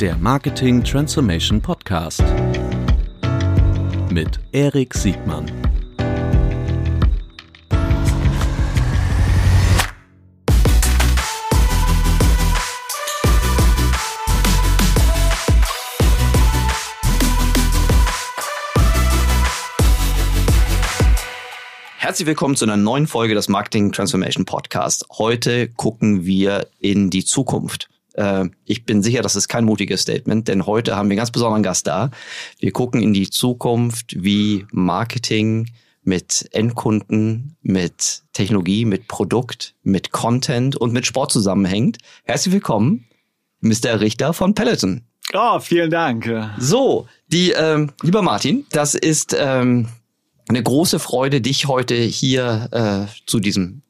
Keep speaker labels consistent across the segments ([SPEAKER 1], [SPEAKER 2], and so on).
[SPEAKER 1] der Marketing Transformation Podcast mit Erik Siegmann.
[SPEAKER 2] Herzlich willkommen zu einer neuen Folge des Marketing Transformation Podcast. Heute gucken wir in die Zukunft. Äh, ich bin sicher, das ist kein mutiges Statement, denn heute haben wir einen ganz besonderen Gast da. Wir gucken in die Zukunft, wie Marketing mit Endkunden, mit Technologie, mit Produkt, mit Content und mit Sport zusammenhängt. Herzlich willkommen, Mr. Richter von Peloton.
[SPEAKER 3] Oh, vielen Dank.
[SPEAKER 2] So, die, ähm, lieber Martin, das ist ähm, eine große Freude, dich heute hier äh, zu diesem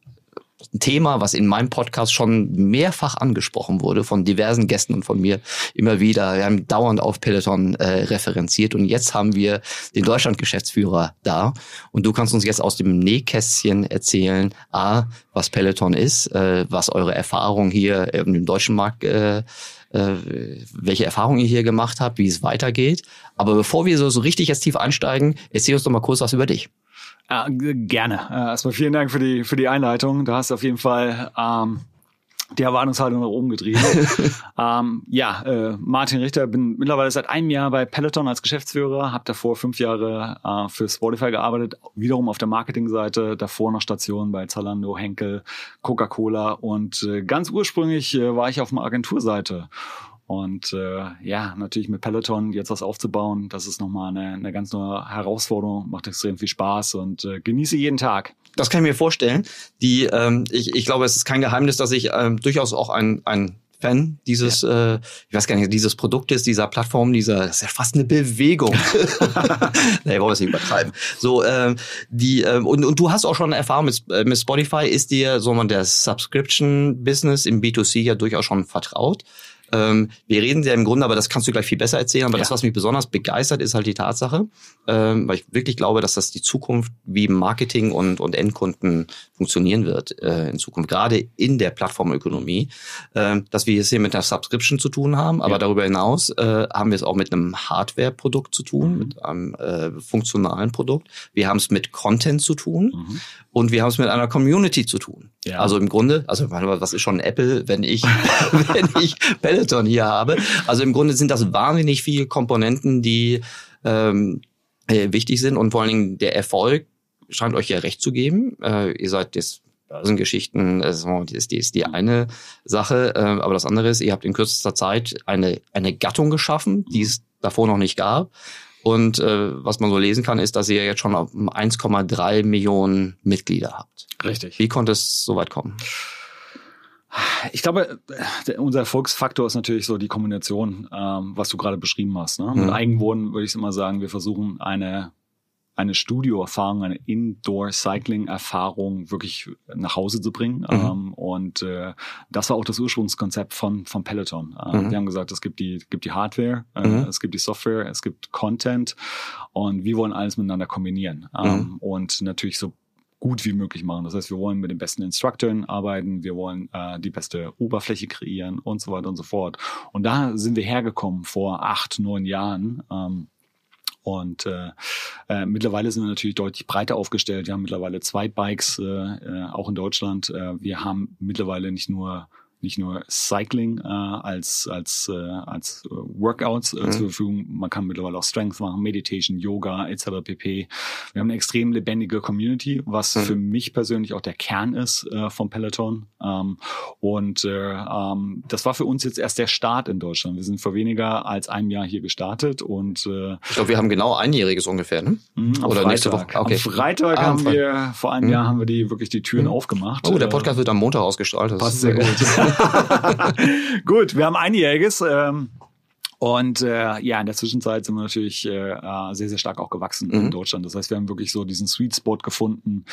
[SPEAKER 2] Thema, was in meinem Podcast schon mehrfach angesprochen wurde von diversen Gästen und von mir immer wieder. Wir haben dauernd auf Peloton äh, referenziert und jetzt haben wir den Deutschland-Geschäftsführer da und du kannst uns jetzt aus dem Nähkästchen erzählen, a, was Peloton ist, äh, was eure Erfahrung hier im deutschen Markt äh, äh, welche Erfahrungen ihr hier gemacht habt, wie es weitergeht. Aber bevor wir so, so richtig jetzt tief einsteigen, erzähl uns doch mal kurz was über dich.
[SPEAKER 3] Ja, gerne. Äh, erstmal vielen Dank für die, für die Einleitung. Du hast auf jeden Fall ähm, die Erwartungshaltung nach oben getrieben. ähm, ja, äh, Martin Richter, bin mittlerweile seit einem Jahr bei Peloton als Geschäftsführer, habe davor fünf Jahre äh, für Spotify gearbeitet, wiederum auf der Marketingseite, davor noch Stationen bei Zalando, Henkel, Coca-Cola und äh, ganz ursprünglich äh, war ich auf der Agenturseite und äh, ja, natürlich mit Peloton jetzt was aufzubauen, das ist nochmal eine, eine ganz neue Herausforderung, macht extrem viel Spaß und äh, genieße jeden Tag.
[SPEAKER 2] Das kann ich mir vorstellen. Die, ähm, ich, ich glaube, es ist kein Geheimnis, dass ich ähm, durchaus auch ein, ein Fan dieses, ja. äh, ich weiß gar nicht, dieses Produktes, dieser Plattform, dieser, das ist ja fast eine Bewegung. nee, wollen wir es nicht übertreiben. So, ähm, die, ähm, und, und du hast auch schon Erfahrung mit, äh, mit Spotify, ist dir so man der Subscription-Business im B2C ja durchaus schon vertraut. Ähm, wir reden ja im Grunde, aber das kannst du gleich viel besser erzählen. Aber ja. das, was mich besonders begeistert, ist halt die Tatsache, ähm, weil ich wirklich glaube, dass das die Zukunft wie Marketing und, und Endkunden funktionieren wird äh, in Zukunft, gerade in der Plattformökonomie, äh, dass wir es hier mit einer Subscription zu tun haben, aber ja. darüber hinaus äh, haben wir es auch mit einem Hardware-Produkt zu tun, mhm. mit einem äh, funktionalen Produkt. Wir haben es mit Content zu tun mhm. Und wir haben es mit einer Community zu tun. Ja. Also im Grunde, also was ist schon Apple, wenn ich, wenn ich Peloton hier habe? Also im Grunde sind das wahnsinnig viele Komponenten, die ähm, äh, wichtig sind und vor allen Dingen der Erfolg scheint euch ja recht zu geben. Äh, ihr seid das Börsengeschichten, das ist die, ist die eine Sache, äh, aber das andere ist, ihr habt in kürzester Zeit eine, eine Gattung geschaffen, die es davor noch nicht gab. Und äh, was man so lesen kann, ist, dass ihr jetzt schon 1,3 Millionen Mitglieder habt.
[SPEAKER 3] Richtig.
[SPEAKER 2] Wie konnte es so weit kommen?
[SPEAKER 3] Ich glaube, unser Erfolgsfaktor ist natürlich so die Kombination, ähm, was du gerade beschrieben hast. Ne? Mit mhm. Eigenwohnen würde ich immer sagen, wir versuchen eine eine Studioerfahrung, eine Indoor-Cycling-Erfahrung wirklich nach Hause zu bringen. Mhm. Ähm, und äh, das war auch das Ursprungskonzept von, von Peloton. Äh, mhm. Wir haben gesagt, es gibt die, gibt die Hardware, äh, mhm. es gibt die Software, es gibt Content und wir wollen alles miteinander kombinieren. Ähm, mhm. und natürlich so gut wie möglich machen. Das heißt, wir wollen mit den besten Instruktoren arbeiten, wir wollen äh, die beste Oberfläche kreieren und so weiter und so fort. Und da sind wir hergekommen vor acht, neun Jahren. Ähm, und äh, äh, mittlerweile sind wir natürlich deutlich breiter aufgestellt. Wir haben mittlerweile zwei Bikes, äh, äh, auch in Deutschland. Äh, wir haben mittlerweile nicht nur nicht nur Cycling äh, als als äh, als äh, Workouts äh, mhm. zur Verfügung. Man kann mittlerweile auch Strength machen, Meditation, Yoga etc. pp. Wir haben eine extrem lebendige Community, was mhm. für mich persönlich auch der Kern ist äh, vom Peloton. Ähm, und äh, ähm, das war für uns jetzt erst der Start in Deutschland. Wir sind vor weniger als einem Jahr hier gestartet und
[SPEAKER 2] äh, ich glaube, wir haben genau einjähriges ungefähr, ne?
[SPEAKER 3] Mhm, Oder Freitag. nächste Woche. Okay. Am Freitag ah, haben wir vor einem mhm. Jahr haben wir die wirklich die Türen mhm. aufgemacht.
[SPEAKER 2] Oh, der Podcast wird am Montag ausgestrahlt.
[SPEAKER 3] Das passt sehr gut. Gut, wir haben einjähriges. Ähm, und äh, ja, in der Zwischenzeit sind wir natürlich äh, äh, sehr, sehr stark auch gewachsen mhm. in Deutschland. Das heißt, wir haben wirklich so diesen Sweet Spot gefunden,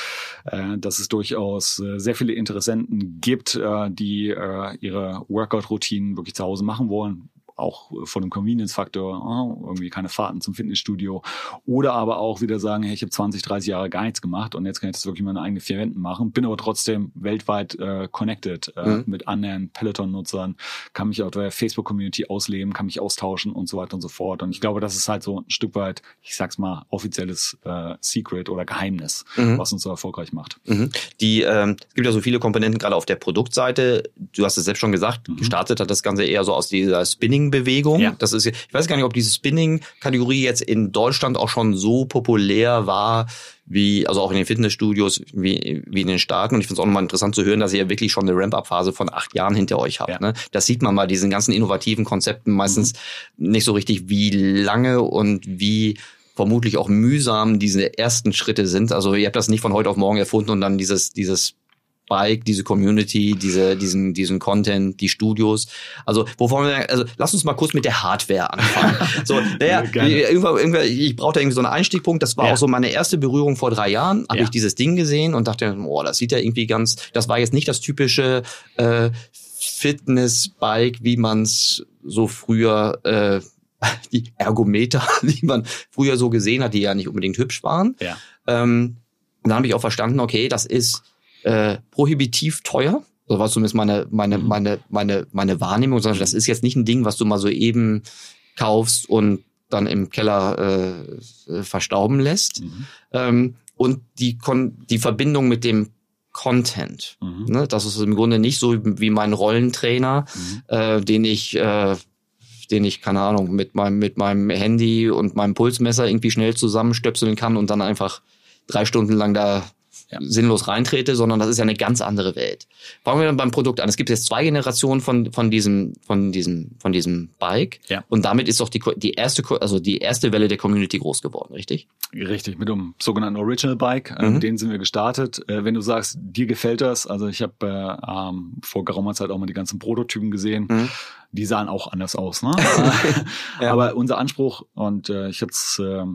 [SPEAKER 3] äh, dass es durchaus äh, sehr viele Interessenten gibt, äh, die äh, ihre Workout-Routinen wirklich zu Hause machen wollen auch von dem Convenience-Faktor, oh, irgendwie keine Fahrten zum Fitnessstudio. Oder aber auch wieder sagen, hey, ich habe 20, 30 Jahre gar nichts gemacht und jetzt kann ich das wirklich meine eigenen vier Wänden machen, bin aber trotzdem weltweit äh, connected äh, mhm. mit anderen Peloton-Nutzern, kann mich auf der Facebook-Community ausleben, kann mich austauschen und so weiter und so fort. Und ich glaube, das ist halt so ein Stück weit, ich sag's mal, offizielles äh, Secret oder Geheimnis, mhm. was uns so erfolgreich macht.
[SPEAKER 2] Mhm. Die, ähm, es gibt ja so viele Komponenten gerade auf der Produktseite. Du hast es selbst schon gesagt, mhm. gestartet hat das Ganze eher so aus dieser Spinning-Bewegung. Ja. Das ist, ich weiß gar nicht, ob diese Spinning-Kategorie jetzt in Deutschland auch schon so populär war, wie, also auch in den Fitnessstudios, wie, wie in den Staaten. Und ich finde es auch nochmal interessant zu hören, dass ihr ja wirklich schon eine Ramp-Up-Phase von acht Jahren hinter euch habt. Ja. Ne? Das sieht man bei diesen ganzen innovativen Konzepten meistens mhm. nicht so richtig, wie lange und wie vermutlich auch mühsam diese ersten Schritte sind. Also ihr habt das nicht von heute auf morgen erfunden und dann dieses, dieses Bike, diese Community, diese, diesen, diesen Content, die Studios. Also, wovon wir, also, lass uns mal kurz mit der Hardware anfangen. so, naja, irgendwann, irgendwann, ich brauchte irgendwie so einen Einstiegpunkt. Das war ja. auch so meine erste Berührung vor drei Jahren. Habe ja. ich dieses Ding gesehen und dachte, oh, das sieht ja irgendwie ganz, das war jetzt nicht das typische, äh, Fitness-Bike, wie man es so früher, äh, die Ergometer, die man früher so gesehen hat, die ja nicht unbedingt hübsch waren. Ja. Ähm, und dann habe ich auch verstanden, okay, das ist äh, prohibitiv teuer. So war zumindest meine, meine, mhm. meine, meine, meine Wahrnehmung. Sondern das ist jetzt nicht ein Ding, was du mal so eben kaufst und dann im Keller äh, verstauben lässt. Mhm. Ähm, und die, Kon die Verbindung mit dem Content. Mhm. Ne? Das ist im Grunde nicht so wie mein Rollentrainer, mhm. äh, den ich, äh, den ich, keine Ahnung, mit meinem, mit meinem Handy und meinem Pulsmesser irgendwie schnell zusammenstöpseln kann und dann einfach drei Stunden lang da ja. sinnlos reintrete, sondern das ist ja eine ganz andere Welt. Fangen wir dann beim Produkt an. Es gibt jetzt zwei Generationen von, von diesem, von diesem, von diesem Bike. Ja. Und damit ist auch die, die erste, also die erste Welle der Community groß geworden, richtig?
[SPEAKER 3] Richtig, mit dem sogenannten Original Bike. Äh, mhm. Mit denen sind wir gestartet. Äh, wenn du sagst, dir gefällt das, also ich habe äh, ähm, vor geraumer Zeit auch mal die ganzen Prototypen gesehen. Mhm die sahen auch anders aus. Ne? ja. Aber unser Anspruch, und äh, ich jetzt äh,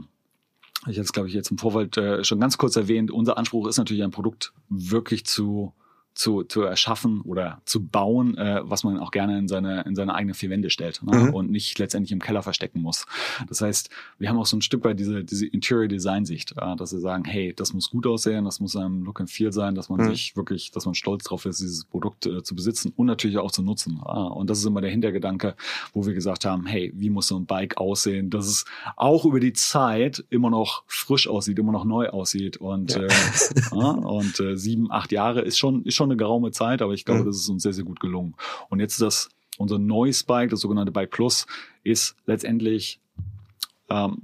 [SPEAKER 3] ich hatte es, glaube ich, jetzt im Vorfeld äh, schon ganz kurz erwähnt, unser Anspruch ist natürlich ein Produkt wirklich zu zu, zu erschaffen oder zu bauen, äh, was man auch gerne in seine, in seine eigene vier Wände stellt ne? mhm. und nicht letztendlich im Keller verstecken muss. Das heißt, wir haben auch so ein Stück weit diese, diese Interior Design Sicht, äh, dass wir sagen, hey, das muss gut aussehen, das muss ein Look and Feel sein, dass man mhm. sich wirklich, dass man stolz drauf ist, dieses Produkt äh, zu besitzen und natürlich auch zu nutzen. Äh, und das ist immer der Hintergedanke, wo wir gesagt haben, hey, wie muss so ein Bike aussehen, dass es auch über die Zeit immer noch frisch aussieht, immer noch neu aussieht und, ja. äh, und äh, sieben, acht Jahre ist schon, ist schon schon eine geraume Zeit, aber ich glaube, mhm. das ist uns sehr, sehr gut gelungen. Und jetzt ist das, unser neues Bike, das sogenannte Bike Plus, ist letztendlich ähm,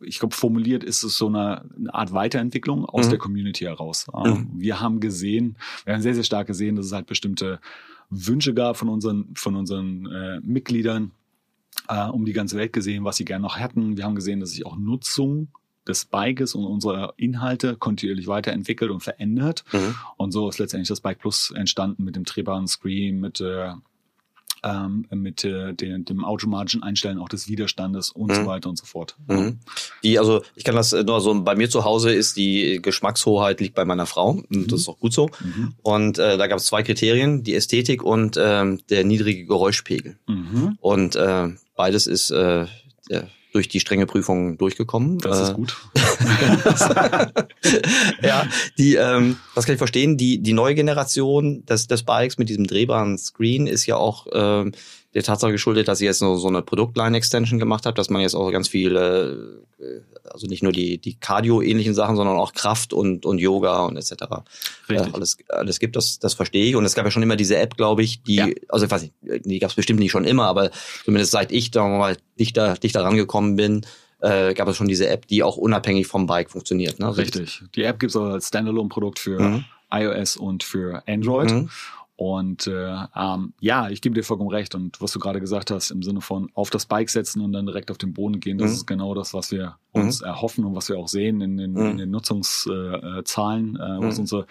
[SPEAKER 3] ich glaube, formuliert ist es so eine, eine Art Weiterentwicklung aus mhm. der Community heraus. Ähm, mhm. Wir haben gesehen, wir haben sehr, sehr stark gesehen, dass es halt bestimmte Wünsche gab von unseren, von unseren äh, Mitgliedern, äh, um die ganze Welt gesehen, was sie gerne noch hätten. Wir haben gesehen, dass sich auch Nutzung des Bikes und unserer Inhalte kontinuierlich weiterentwickelt und verändert. Mhm. Und so ist letztendlich das Bike Plus entstanden mit dem drehbaren Screen, mit äh, ähm, mit äh, den, dem automatischen Einstellen auch des Widerstandes und mhm. so weiter und so fort.
[SPEAKER 2] Mhm. Die, also ich kann das nur so, bei mir zu Hause ist die Geschmackshoheit liegt bei meiner Frau und mhm. das ist auch gut so. Mhm. Und äh, da gab es zwei Kriterien, die Ästhetik und ähm, der niedrige Geräuschpegel. Mhm. Und äh, beides ist äh, der durch die strenge Prüfung durchgekommen.
[SPEAKER 3] Das ist äh, gut.
[SPEAKER 2] ja, die, ähm, das kann ich verstehen, die, die neue Generation des, des Bikes mit diesem drehbaren Screen ist ja auch ähm, der Tatsache geschuldet, dass ihr jetzt so, so eine Produktline-Extension gemacht habt, dass man jetzt auch ganz viele, äh, also nicht nur die, die Cardio-ähnlichen Sachen, sondern auch Kraft und, und Yoga und etc. Äh, alles, alles gibt, das, das verstehe ich. Und es gab ja schon immer diese App, glaube ich, die, ja. also ich weiß nicht, die gab es bestimmt nicht schon immer, aber zumindest seit ich da mal dichter, dichter rangekommen bin, äh, gab es schon diese App, die auch unabhängig vom Bike funktioniert. Ne?
[SPEAKER 3] Richtig. Die App gibt es als Standalone-Produkt für mhm. iOS und für Android. Mhm. Und äh, ähm, ja, ich gebe dir vollkommen recht. Und was du gerade gesagt hast, im Sinne von auf das Bike setzen und dann direkt auf den Boden gehen, das mhm. ist genau das, was wir uns mhm. erhoffen und was wir auch sehen in den, mhm. in den Nutzungszahlen, äh, äh, was mhm. unsere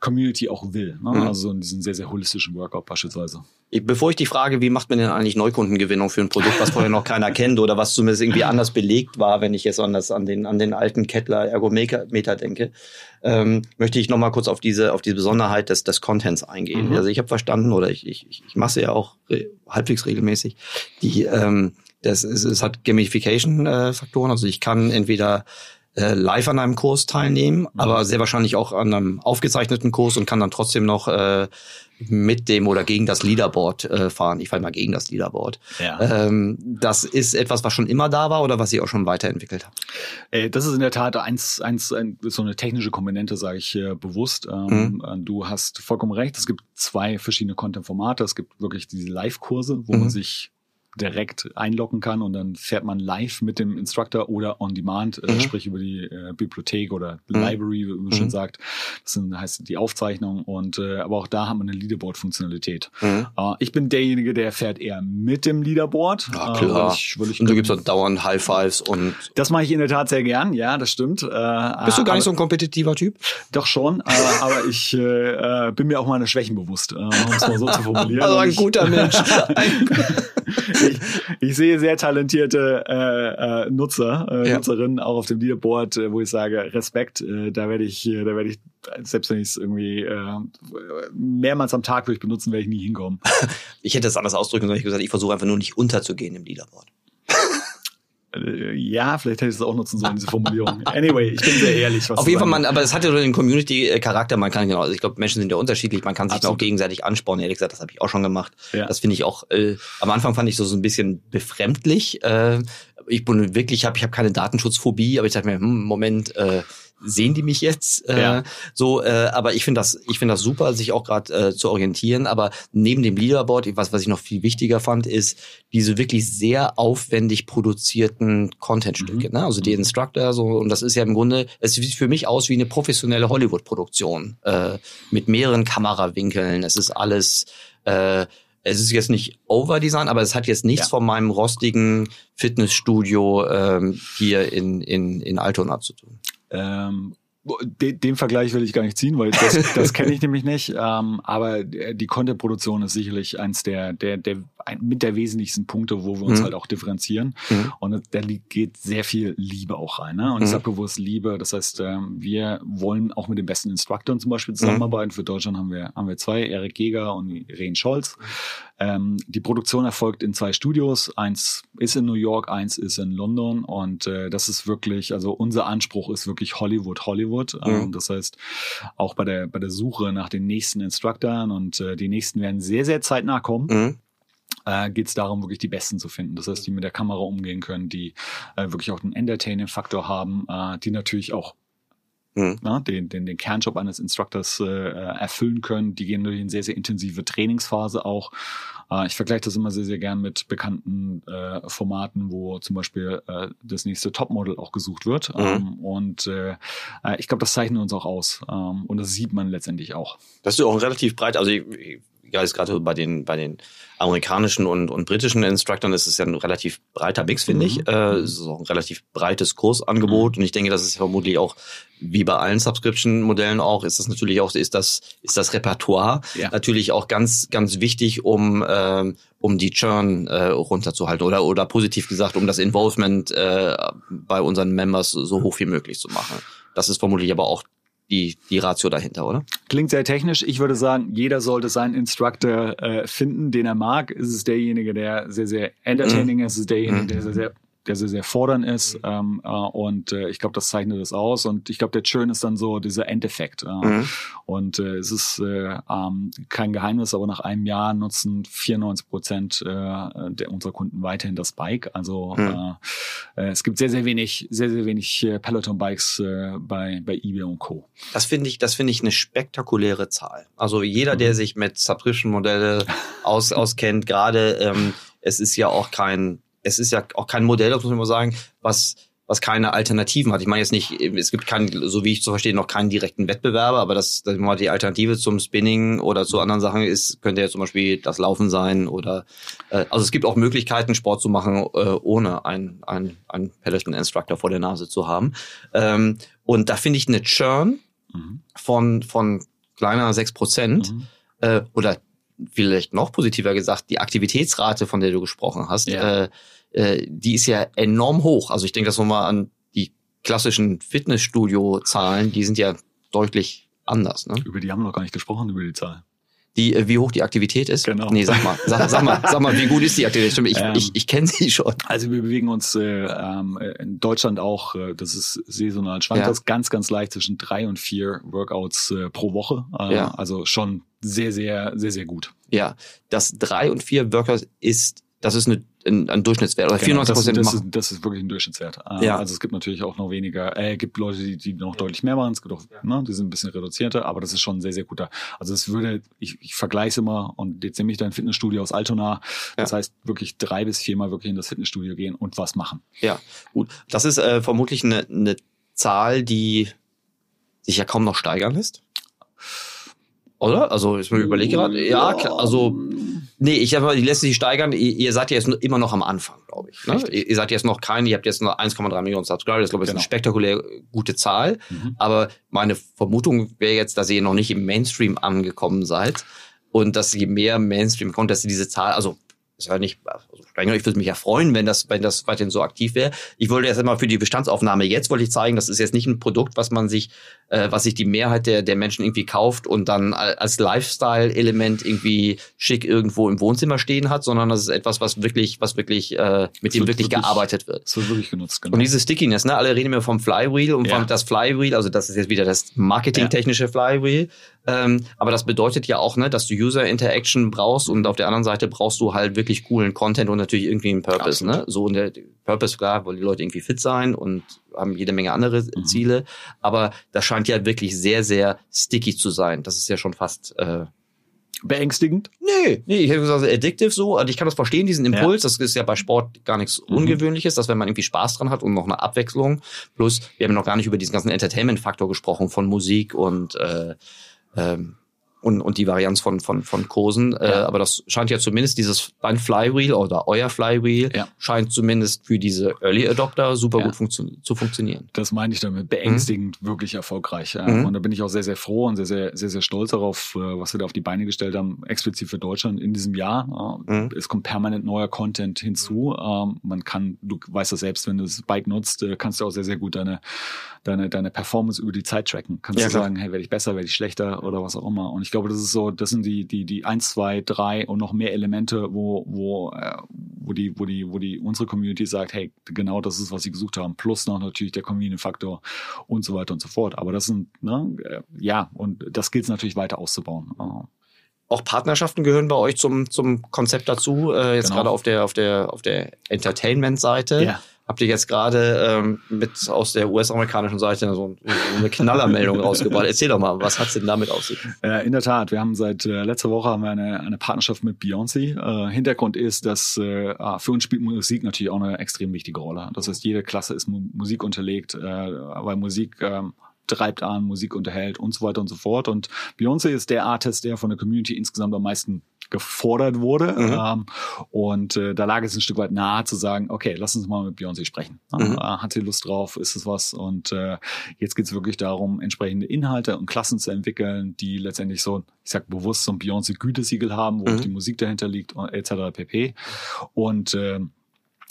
[SPEAKER 3] Community auch will. Ne? Mhm. Also in diesem sehr, sehr holistischen Workout beispielsweise.
[SPEAKER 2] Bevor ich die frage, wie macht man denn eigentlich Neukundengewinnung für ein Produkt, was vorher noch keiner kennt oder was zumindest irgendwie anders belegt war, wenn ich jetzt an, das, an, den, an den alten Kettler Ergometer denke, ähm, möchte ich nochmal kurz auf diese, auf diese Besonderheit des, des Contents eingehen. Mhm. Also ich habe verstanden oder ich, ich, ich mache ja auch re halbwegs regelmäßig, die ähm, das ist, es hat Gamification-Faktoren. also ich kann entweder äh, live an einem Kurs teilnehmen, mhm. aber sehr wahrscheinlich auch an einem aufgezeichneten Kurs und kann dann trotzdem noch äh, mit dem oder gegen das Leaderboard äh, fahren. Ich falle mal gegen das Leaderboard. Ja. Ähm, das ist etwas, was schon immer da war oder was ihr auch schon weiterentwickelt habt?
[SPEAKER 3] Äh, das ist in der Tat eins, eins ein, so eine technische Komponente, sage ich äh, bewusst. Ähm, mhm. Du hast vollkommen recht. Es gibt zwei verschiedene Content-Formate. Es gibt wirklich diese Live-Kurse, wo mhm. man sich direkt einloggen kann und dann fährt man live mit dem Instructor oder on demand, äh, mhm. äh, sprich über die äh, Bibliothek oder mhm. Library, wie man mhm. schon sagt. Das sind, heißt die Aufzeichnung und äh, aber auch da haben wir eine Leaderboard-Funktionalität. Mhm. Äh, ich bin derjenige, der fährt eher mit dem Leaderboard.
[SPEAKER 2] Ja, klar. Äh, ich, ich und du gibst auch dauernd High Fives und.
[SPEAKER 3] Das mache ich in der Tat sehr gern, ja, das stimmt.
[SPEAKER 2] Bist du gar aber, nicht so ein kompetitiver Typ?
[SPEAKER 3] Doch schon, äh, aber ich bin mir auch meine Schwächen bewusst, um es mal so zu formulieren.
[SPEAKER 2] Also ein guter Mensch.
[SPEAKER 3] ich, ich sehe sehr talentierte äh, äh, Nutzer, äh, ja. Nutzerinnen auch auf dem Leaderboard, äh, wo ich sage, Respekt, äh, da werde ich, äh, da werde ich, selbst wenn ich es irgendwie äh, mehrmals am Tag würde ich benutzen, werde ich nie hinkommen.
[SPEAKER 2] Ich hätte es anders ausdrücken sollen, ich gesagt, ich versuche einfach nur nicht unterzugehen im Leaderboard.
[SPEAKER 3] Äh, ja, vielleicht hätte ich es auch nutzen sollen, diese Formulierung. Anyway, ich bin sehr ehrlich.
[SPEAKER 2] Auf jeden Fall, man, aber es hat ja den Community-Charakter, man kann genau, also ich glaube, Menschen sind ja unterschiedlich, man kann sich Absolut. auch gegenseitig anspornen, ehrlich gesagt, das habe ich auch schon gemacht. Ja. Das finde ich auch, äh, am Anfang fand ich so, so ein bisschen befremdlich. Äh, ich bin wirklich, hab, ich habe keine Datenschutzphobie, aber ich dachte mir, hm, Moment, äh, sehen die mich jetzt? Äh, ja. So, äh, aber ich finde das, ich finde das super, sich auch gerade äh, zu orientieren. Aber neben dem Leaderboard, was was ich noch viel wichtiger fand, ist diese wirklich sehr aufwendig produzierten Contentstücke. Mhm. Ne? Also die mhm. Instructor, so und das ist ja im Grunde, es sieht für mich aus wie eine professionelle Hollywood-Produktion äh, mit mehreren Kamerawinkeln. Es ist alles äh, es ist jetzt nicht Overdesign, aber es hat jetzt nichts ja. von meinem rostigen Fitnessstudio ähm, hier in, in, in Altona zu tun.
[SPEAKER 3] Ähm, den, den Vergleich will ich gar nicht ziehen, weil das, das kenne ich nämlich nicht. Ähm, aber die Content-Produktion ist sicherlich eins der, der, der ein, mit der wesentlichsten Punkte, wo wir uns mhm. halt auch differenzieren. Mhm. Und da geht sehr viel Liebe auch rein. Ne? Und mhm. ich sage bewusst Liebe. Das heißt, ähm, wir wollen auch mit den besten Instructoren zum Beispiel zusammenarbeiten. Für Deutschland haben wir, haben wir zwei, Erik Geger und Irene Scholz. Ähm, die Produktion erfolgt in zwei Studios. Eins ist in New York, eins ist in London. Und äh, das ist wirklich, also unser Anspruch ist wirklich Hollywood, Hollywood. Mhm. Ähm, das heißt, auch bei der, bei der Suche nach den nächsten Instructoren und äh, die nächsten werden sehr, sehr zeitnah kommen. Mhm äh, geht es darum, wirklich die Besten zu finden. Das heißt, die mit der Kamera umgehen können, die äh, wirklich auch einen Entertaining-Faktor haben, äh, die natürlich auch mhm. na, den, den, den Kernjob eines Instructors äh, erfüllen können. Die gehen durch eine sehr, sehr intensive Trainingsphase auch. Äh, ich vergleiche das immer sehr, sehr gern mit bekannten äh, Formaten, wo zum Beispiel äh, das nächste Topmodel auch gesucht wird. Mhm. Ähm, und äh, äh ich glaube, das zeichnet uns auch aus. Ähm, und das sieht man letztendlich auch.
[SPEAKER 2] Das ist auch ein relativ breit, also ich, ja, ist gerade bei den, bei den amerikanischen und, und britischen Instructors ist es ja ein relativ breiter Mix, finde mhm. ich. Äh, es ist auch ein relativ breites Kursangebot. Mhm. Und ich denke, das ist vermutlich auch, wie bei allen Subscription-Modellen auch, ist das natürlich auch, ist das, ist das Repertoire ja. natürlich auch ganz, ganz wichtig, um, äh, um die Churn äh, runterzuhalten oder, oder positiv gesagt, um das Involvement äh, bei unseren Members so hoch wie möglich zu machen. Das ist vermutlich aber auch die, die Ratio dahinter, oder?
[SPEAKER 3] Klingt sehr technisch. Ich würde sagen, jeder sollte seinen Instructor äh, finden, den er mag. Ist es derjenige, der sehr, sehr entertaining mhm. ist? Ist es derjenige, der sehr, sehr der sehr, sehr fordernd ist. Mhm. Ähm, äh, und äh, ich glaube, das zeichnet das aus. Und ich glaube, der Churn ist dann so dieser Endeffekt. Äh, mhm. Und äh, es ist äh, ähm, kein Geheimnis, aber nach einem Jahr nutzen 94 Prozent äh, der unserer Kunden weiterhin das Bike. Also mhm. äh, äh, es gibt sehr, sehr wenig, sehr, sehr wenig äh, Peloton-Bikes äh, bei, bei eBay und Co.
[SPEAKER 2] Das finde ich, das finde ich eine spektakuläre Zahl. Also jeder, der mhm. sich mit Subscription-Modelle aus, auskennt, gerade ähm, es ist ja auch kein es ist ja auch kein Modell, das muss man mal sagen, was was keine Alternativen hat. Ich meine jetzt nicht, es gibt keinen, so wie ich zu verstehen, noch keinen direkten Wettbewerber, aber das, das mal die Alternative zum Spinning oder zu anderen Sachen ist, könnte ja zum Beispiel das Laufen sein oder äh, also es gibt auch Möglichkeiten, Sport zu machen, äh, ohne einen ein, ein Peloton Instructor vor der Nase zu haben. Ähm, und da finde ich eine Churn mhm. von, von kleiner sechs Prozent.
[SPEAKER 3] Mhm.
[SPEAKER 2] Äh, oder vielleicht noch positiver gesagt, die Aktivitätsrate, von der du gesprochen hast,
[SPEAKER 3] Ja.
[SPEAKER 2] äh, äh, die ist ja enorm hoch. Also ich denke das nochmal an die klassischen Fitnessstudio-Zahlen, die sind ja deutlich anders. Ne?
[SPEAKER 3] Über die haben wir noch gar nicht gesprochen, über die Zahl.
[SPEAKER 2] Die, äh, wie hoch die Aktivität ist?
[SPEAKER 3] Genau.
[SPEAKER 2] Nee, sag mal, sag, sag mal, sag mal, wie gut ist die Aktivität? Stimmt, ich,
[SPEAKER 3] Ähm.
[SPEAKER 2] ich, ich kenne sie schon.
[SPEAKER 3] Also wir bewegen uns äh, ähm, in Deutschland auch, äh, das ist saisonal schwankt
[SPEAKER 2] Ja.
[SPEAKER 3] das ganz, ganz leicht zwischen drei und vier Workouts äh, pro Woche. Äh,
[SPEAKER 2] Ja.
[SPEAKER 3] Also schon sehr, sehr, sehr, sehr gut.
[SPEAKER 2] Ja, das drei und vier Workers ist, das ist eine, ein, ein Durchschnittswert. Oder
[SPEAKER 3] Genau,
[SPEAKER 2] 94
[SPEAKER 3] das,
[SPEAKER 2] Prozent
[SPEAKER 3] das,
[SPEAKER 2] machen.
[SPEAKER 3] ist, das ist wirklich ein Durchschnittswert. Äh,
[SPEAKER 2] Ja.
[SPEAKER 3] Also es gibt natürlich auch noch weniger, äh, gibt Leute, die, die noch deutlich mehr machen, es gibt auch, ne, die sind ein bisschen reduzierter, aber das ist schon ein sehr, sehr guter. Also es würde, ich, ich vergleiche es immer und jetzt nehme ich dein Fitnessstudio aus Altona. Das heißt wirklich drei bis viermal wirklich in das Fitnessstudio gehen und was machen.
[SPEAKER 2] Ja, gut. Das ist äh, vermutlich eine, eine Zahl, die sich ja kaum noch steigern lässt. Oder? Also, ich mir überlege gerade. Ja, klar, also, nee, ich habe, die lässt sich steigern. Ihr, ihr seid ja jetzt immer noch am Anfang, glaube ich. Ne? Ihr, ihr seid jetzt noch kein, ihr habt jetzt nur 1,3 Millionen Subscriber. Das glaube ich ist eine
[SPEAKER 3] Genau.
[SPEAKER 2] spektakulär gute Zahl.
[SPEAKER 3] Mhm.
[SPEAKER 2] Aber meine Vermutung wäre jetzt, dass ihr noch nicht im Mainstream angekommen seid und dass je mehr Mainstream kommt, dass ihr diese Zahl, also ist ja nicht, also ich würde mich ja freuen, wenn das, wenn das weiterhin so aktiv wäre. Ich wollte jetzt einmal für die Bestandsaufnahme jetzt wollte ich zeigen, das ist jetzt nicht ein Produkt, was man sich, äh, was sich die Mehrheit der, der Menschen irgendwie kauft und dann al- als Lifestyle-Element irgendwie schick irgendwo im Wohnzimmer stehen hat, sondern das ist etwas, was wirklich, was wirklich, äh, mit dem wirklich,
[SPEAKER 3] wirklich-
[SPEAKER 2] gearbeitet wird.
[SPEAKER 3] Es wird wirklich genutzt, genau.
[SPEAKER 2] Und diese Stickiness, ne? Alle reden immer vom Flywheel und
[SPEAKER 3] Ja.
[SPEAKER 2] vom das Flywheel, also das ist jetzt wieder das marketingtechnische Flywheel. Ähm, aber das bedeutet ja auch, ne, dass du User Interaction brauchst und auf der anderen Seite brauchst du halt wirklich coolen Content und natürlich irgendwie einen Purpose,
[SPEAKER 3] Absolut.
[SPEAKER 2] ne? So und der Purpose, klar, wollen die Leute irgendwie fit sein und haben jede Menge andere
[SPEAKER 3] Mhm.
[SPEAKER 2] Ziele. Aber das scheint ja wirklich sehr, sehr sticky zu sein. Das ist ja schon fast äh,
[SPEAKER 3] Beängstigend.
[SPEAKER 2] Nee, nee, ich hätte gesagt, addictive so. Also ich kann das verstehen, diesen Impuls. Das ist ja bei Sport gar nichts
[SPEAKER 3] Mhm.
[SPEAKER 2] Ungewöhnliches, dass wenn man irgendwie Spaß dran hat und noch eine Abwechslung. Plus, wir haben noch gar nicht über diesen ganzen Entertainment-Faktor gesprochen von Musik und äh, ähm, und, und die Varianz von, von, von Kursen. Äh,
[SPEAKER 3] Ja.
[SPEAKER 2] aber das scheint ja zumindest dieses dein Flywheel oder euer Flywheel
[SPEAKER 3] Ja.
[SPEAKER 2] scheint zumindest für diese Early Adopter super
[SPEAKER 3] Ja.
[SPEAKER 2] gut funktio zu funktionieren.
[SPEAKER 3] Das meine ich damit. Beängstigend, wirklich erfolgreich.
[SPEAKER 2] Mhm.
[SPEAKER 3] Und da bin ich auch sehr, sehr froh und sehr, sehr, sehr, sehr stolz darauf, äh, was wir da auf die Beine gestellt haben, explizit für Deutschland in diesem Jahr. Äh,
[SPEAKER 2] Mhm.
[SPEAKER 3] Es kommt permanent neuer Content hinzu. Ähm, Man kann, du weißt das selbst, wenn du das Bike nutzt, äh, kannst du auch sehr, sehr gut deine, deine, deine Performance über die Zeit tracken. Kannst du sagen, hey, werde ich besser, werde ich schlechter oder was auch immer. Und ich glaube, das ist so, das sind die, die, die eins, zwei, drei und noch mehr Elemente, wo, wo, äh, wo die, wo die, wo die unsere Community sagt, hey, genau das ist, was sie gesucht haben. Plus noch natürlich der Community-Faktor und so weiter und so fort. Aber das sind, ne, äh, ja, und das gilt es natürlich weiter auszubauen. Äh,
[SPEAKER 2] Auch Partnerschaften gehören bei euch zum, zum Konzept dazu. Äh, jetzt
[SPEAKER 3] Genau.
[SPEAKER 2] gerade auf der, auf der, auf der Entertainment-Seite.
[SPEAKER 3] Ja.
[SPEAKER 2] Habt ihr jetzt gerade ähm, mit aus der US-amerikanischen Seite so, eine Knallermeldung rausgebracht? Erzähl doch mal, was hat's denn damit auf sich?
[SPEAKER 3] Äh, in der Tat, wir haben seit äh, letzter Woche haben wir eine, eine Partnerschaft mit Beyoncé. Äh, Hintergrund ist, dass äh, ah, für uns spielt Musik natürlich auch eine extrem wichtige Rolle. Das heißt, jede Klasse ist mu Musik unterlegt, äh, weil Musik ähm, treibt an, Musik unterhält und so weiter und so fort. Und Beyoncé ist der Artist, der von der Community insgesamt am meisten gefordert wurde.
[SPEAKER 2] Mhm.
[SPEAKER 3] Ähm, und äh, da lag es ein Stück weit nahe zu sagen, okay, lass uns mal mit Beyoncé sprechen.
[SPEAKER 2] Mhm.
[SPEAKER 3] Äh, hat sie Lust drauf? Ist es was? Und äh, jetzt geht es wirklich darum, entsprechende Inhalte und Klassen zu entwickeln, die letztendlich so, ich sag bewusst so ein Beyoncé-Gütesiegel haben, wo
[SPEAKER 2] Mhm.
[SPEAKER 3] auch die Musik dahinter liegt, und etc. pp. Und äh,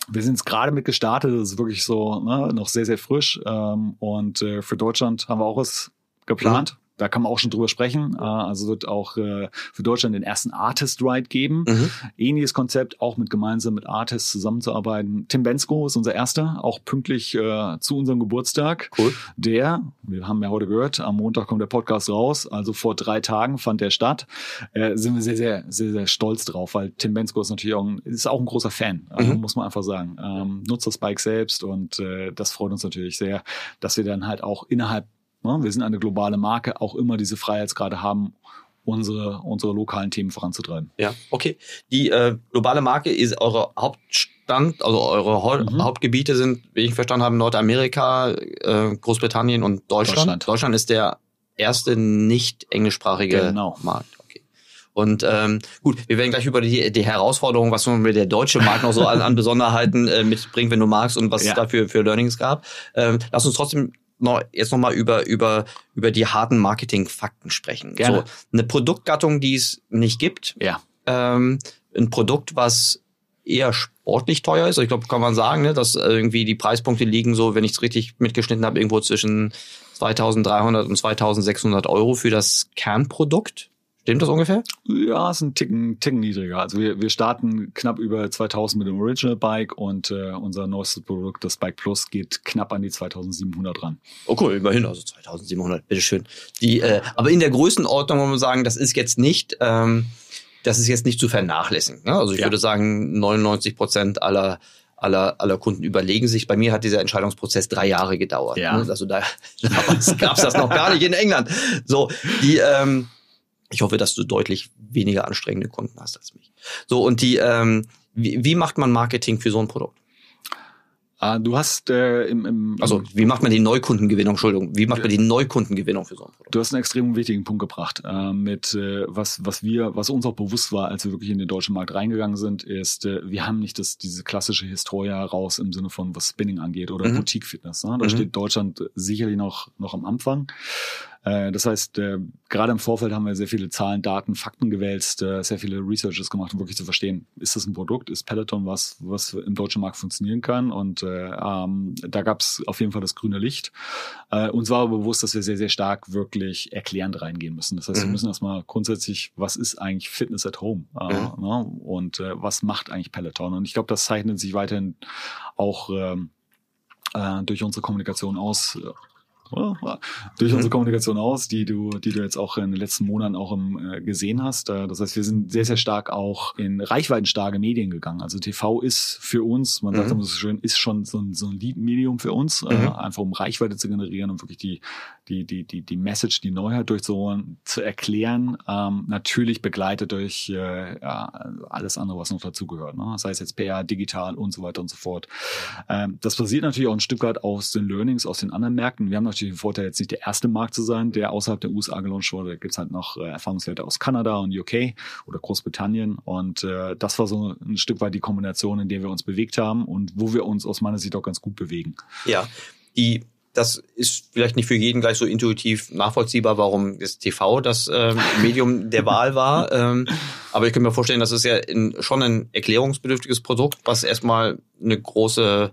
[SPEAKER 3] wir sind jetzt gerade mit gestartet, das ist wirklich so ne, noch sehr, sehr frisch. Ähm, und äh, für Deutschland haben wir auch was geplant. Da kann man auch schon drüber sprechen. Äh, also wird auch äh, für Deutschland den ersten Artist Ride geben.
[SPEAKER 2] Mhm.
[SPEAKER 3] Ähnliches Konzept, auch mit gemeinsam mit Artists zusammenzuarbeiten. Tim Bensko ist unser erster, auch pünktlich äh, zu unserem Geburtstag.
[SPEAKER 2] Cool.
[SPEAKER 3] Der, wir haben ja heute gehört, am Montag kommt der Podcast raus, also vor drei Tagen fand der statt. Äh, sind wir sehr, sehr, sehr, sehr stolz drauf, weil Tim Bensko ist natürlich auch ein, ist auch ein großer Fan, also
[SPEAKER 2] Mhm.
[SPEAKER 3] muss man einfach sagen. Ähm, nutzt das Bike selbst und äh, das freut uns natürlich sehr, dass wir dann halt auch innerhalb, ne, wir sind eine globale Marke, auch immer diese Freiheitsgrade haben, unsere, unsere lokalen Themen voranzutreiben.
[SPEAKER 2] Ja, okay. Die äh, globale Marke ist eure Hauptstand, also eure Hau
[SPEAKER 3] Mhm.
[SPEAKER 2] Hauptgebiete sind, wie ich verstanden habe, Nordamerika, äh, Großbritannien und Deutschland.
[SPEAKER 3] Deutschland.
[SPEAKER 2] Deutschland ist der erste nicht englischsprachige
[SPEAKER 3] Genau.
[SPEAKER 2] Markt. Okay. Und ähm, gut, wir werden gleich über die, die Herausforderungen, was nun der deutsche Markt noch so an, an Besonderheiten äh, mitbringt, wenn du magst und was
[SPEAKER 3] Ja.
[SPEAKER 2] es da für, für Learnings gab. Ähm, lass uns trotzdem noch, jetzt nochmal über, über, über die harten Marketing-Fakten sprechen.
[SPEAKER 3] Gerne.
[SPEAKER 2] So, eine Produktgattung, die es nicht gibt.
[SPEAKER 3] Ja.
[SPEAKER 2] Ähm, ein Produkt, was eher sportlich teuer ist. Ich glaube, kann man sagen, ne, dass irgendwie die Preispunkte liegen so, wenn ich es richtig mitgeschnitten habe, irgendwo zwischen 2300 und 2600 Euro für das Kernprodukt. Stimmt das ungefähr?
[SPEAKER 3] Ja, ist ein Ticken, Ticken niedriger. Also wir, wir starten knapp über 2000 mit dem Original Bike und äh, unser neuestes Produkt, das Bike Plus, geht knapp an die 2700 ran.
[SPEAKER 2] Oh cool, immerhin, also 2700, bitteschön. Die, äh, aber in der Größenordnung muss man sagen, das ist jetzt nicht, ähm, das ist jetzt nicht zu vernachlässigen. Ne? Also ich
[SPEAKER 3] Ja.
[SPEAKER 2] würde sagen, 99 Prozent aller aller, aller Kunden überlegen sich. Bei mir hat dieser Entscheidungsprozess drei Jahre gedauert.
[SPEAKER 3] Ja.
[SPEAKER 2] Ne? Also da damals gab's das noch gar nicht in England. So, die, ähm, ich hoffe, dass du deutlich weniger anstrengende Kunden hast als mich. So, und die, ähm, wie, wie macht man Marketing für so ein Produkt?
[SPEAKER 3] Ah, du hast äh, im, im
[SPEAKER 2] Also, wie macht man die Neukundengewinnung? Entschuldigung, wie macht man die Neukundengewinnung für so ein Produkt?
[SPEAKER 3] Du hast einen extrem wichtigen Punkt gebracht. Äh, mit äh, was, was wir, was uns auch bewusst war, als wir wirklich in den deutschen Markt reingegangen sind, ist, äh, wir haben nicht das, diese klassische Historia raus im Sinne von was Spinning angeht oder
[SPEAKER 2] Mhm.
[SPEAKER 3] Boutique Fitness. Ne? Da
[SPEAKER 2] Mhm.
[SPEAKER 3] steht Deutschland sicherlich noch, noch am Anfang. Äh, das heißt, äh, gerade im Vorfeld haben wir sehr viele Zahlen, Daten, Fakten gewälzt, äh, sehr viele Researches gemacht, um wirklich zu verstehen, ist das ein Produkt, ist Peloton was, was im deutschen Markt funktionieren kann? Und äh, ähm, da gab es auf jeden Fall das grüne Licht. Äh, uns war aber bewusst, dass wir sehr, sehr stark wirklich erklärend reingehen müssen. Das heißt, wir
[SPEAKER 2] Mhm.
[SPEAKER 3] müssen erstmal grundsätzlich, was ist eigentlich Fitness at Home? Äh,
[SPEAKER 2] Mhm.
[SPEAKER 3] ne? Und äh, was macht eigentlich Peloton? Und ich glaube, das zeichnet sich weiterhin auch ähm, äh, durch unsere Kommunikation aus. Äh, durch
[SPEAKER 2] Mhm.
[SPEAKER 3] unsere Kommunikation aus, die du, die du jetzt auch in den letzten Monaten auch im, äh, gesehen hast. Äh, das heißt, wir sind sehr, sehr stark auch in reichweitenstarke Medien gegangen. Also TV ist für uns, man sagt
[SPEAKER 2] Mhm.
[SPEAKER 3] immer so schön, ist schon so ein, so ein Lead-Medium für uns, äh,
[SPEAKER 2] Mhm.
[SPEAKER 3] einfach um Reichweite zu generieren und wirklich die, die, die, die, die Message, die Neuheit durchzuholen, zu erklären. Ähm, natürlich begleitet durch äh, ja, alles andere, was noch dazugehört. Ne? Sei es jetzt PR, digital und so weiter und so fort. Ähm, das basiert natürlich auch ein Stück weit aus den Learnings aus den anderen Märkten. Wir haben natürlich den Vorteil, jetzt nicht der erste Markt zu sein, der außerhalb der USA gelauncht wurde. Da gibt's halt noch äh, Erfahrungswerte aus Kanada und UK oder Großbritannien. Und äh, das war so ein Stück weit die Kombination, in der wir uns bewegt haben und wo wir uns aus meiner Sicht auch ganz gut bewegen.
[SPEAKER 2] Ja, die, das ist vielleicht nicht für jeden gleich so intuitiv nachvollziehbar, warum das TV das ähm, Medium der Wahl war. Ähm, aber ich kann mir vorstellen, das ist ja in, schon ein erklärungsbedürftiges Produkt, was erstmal eine große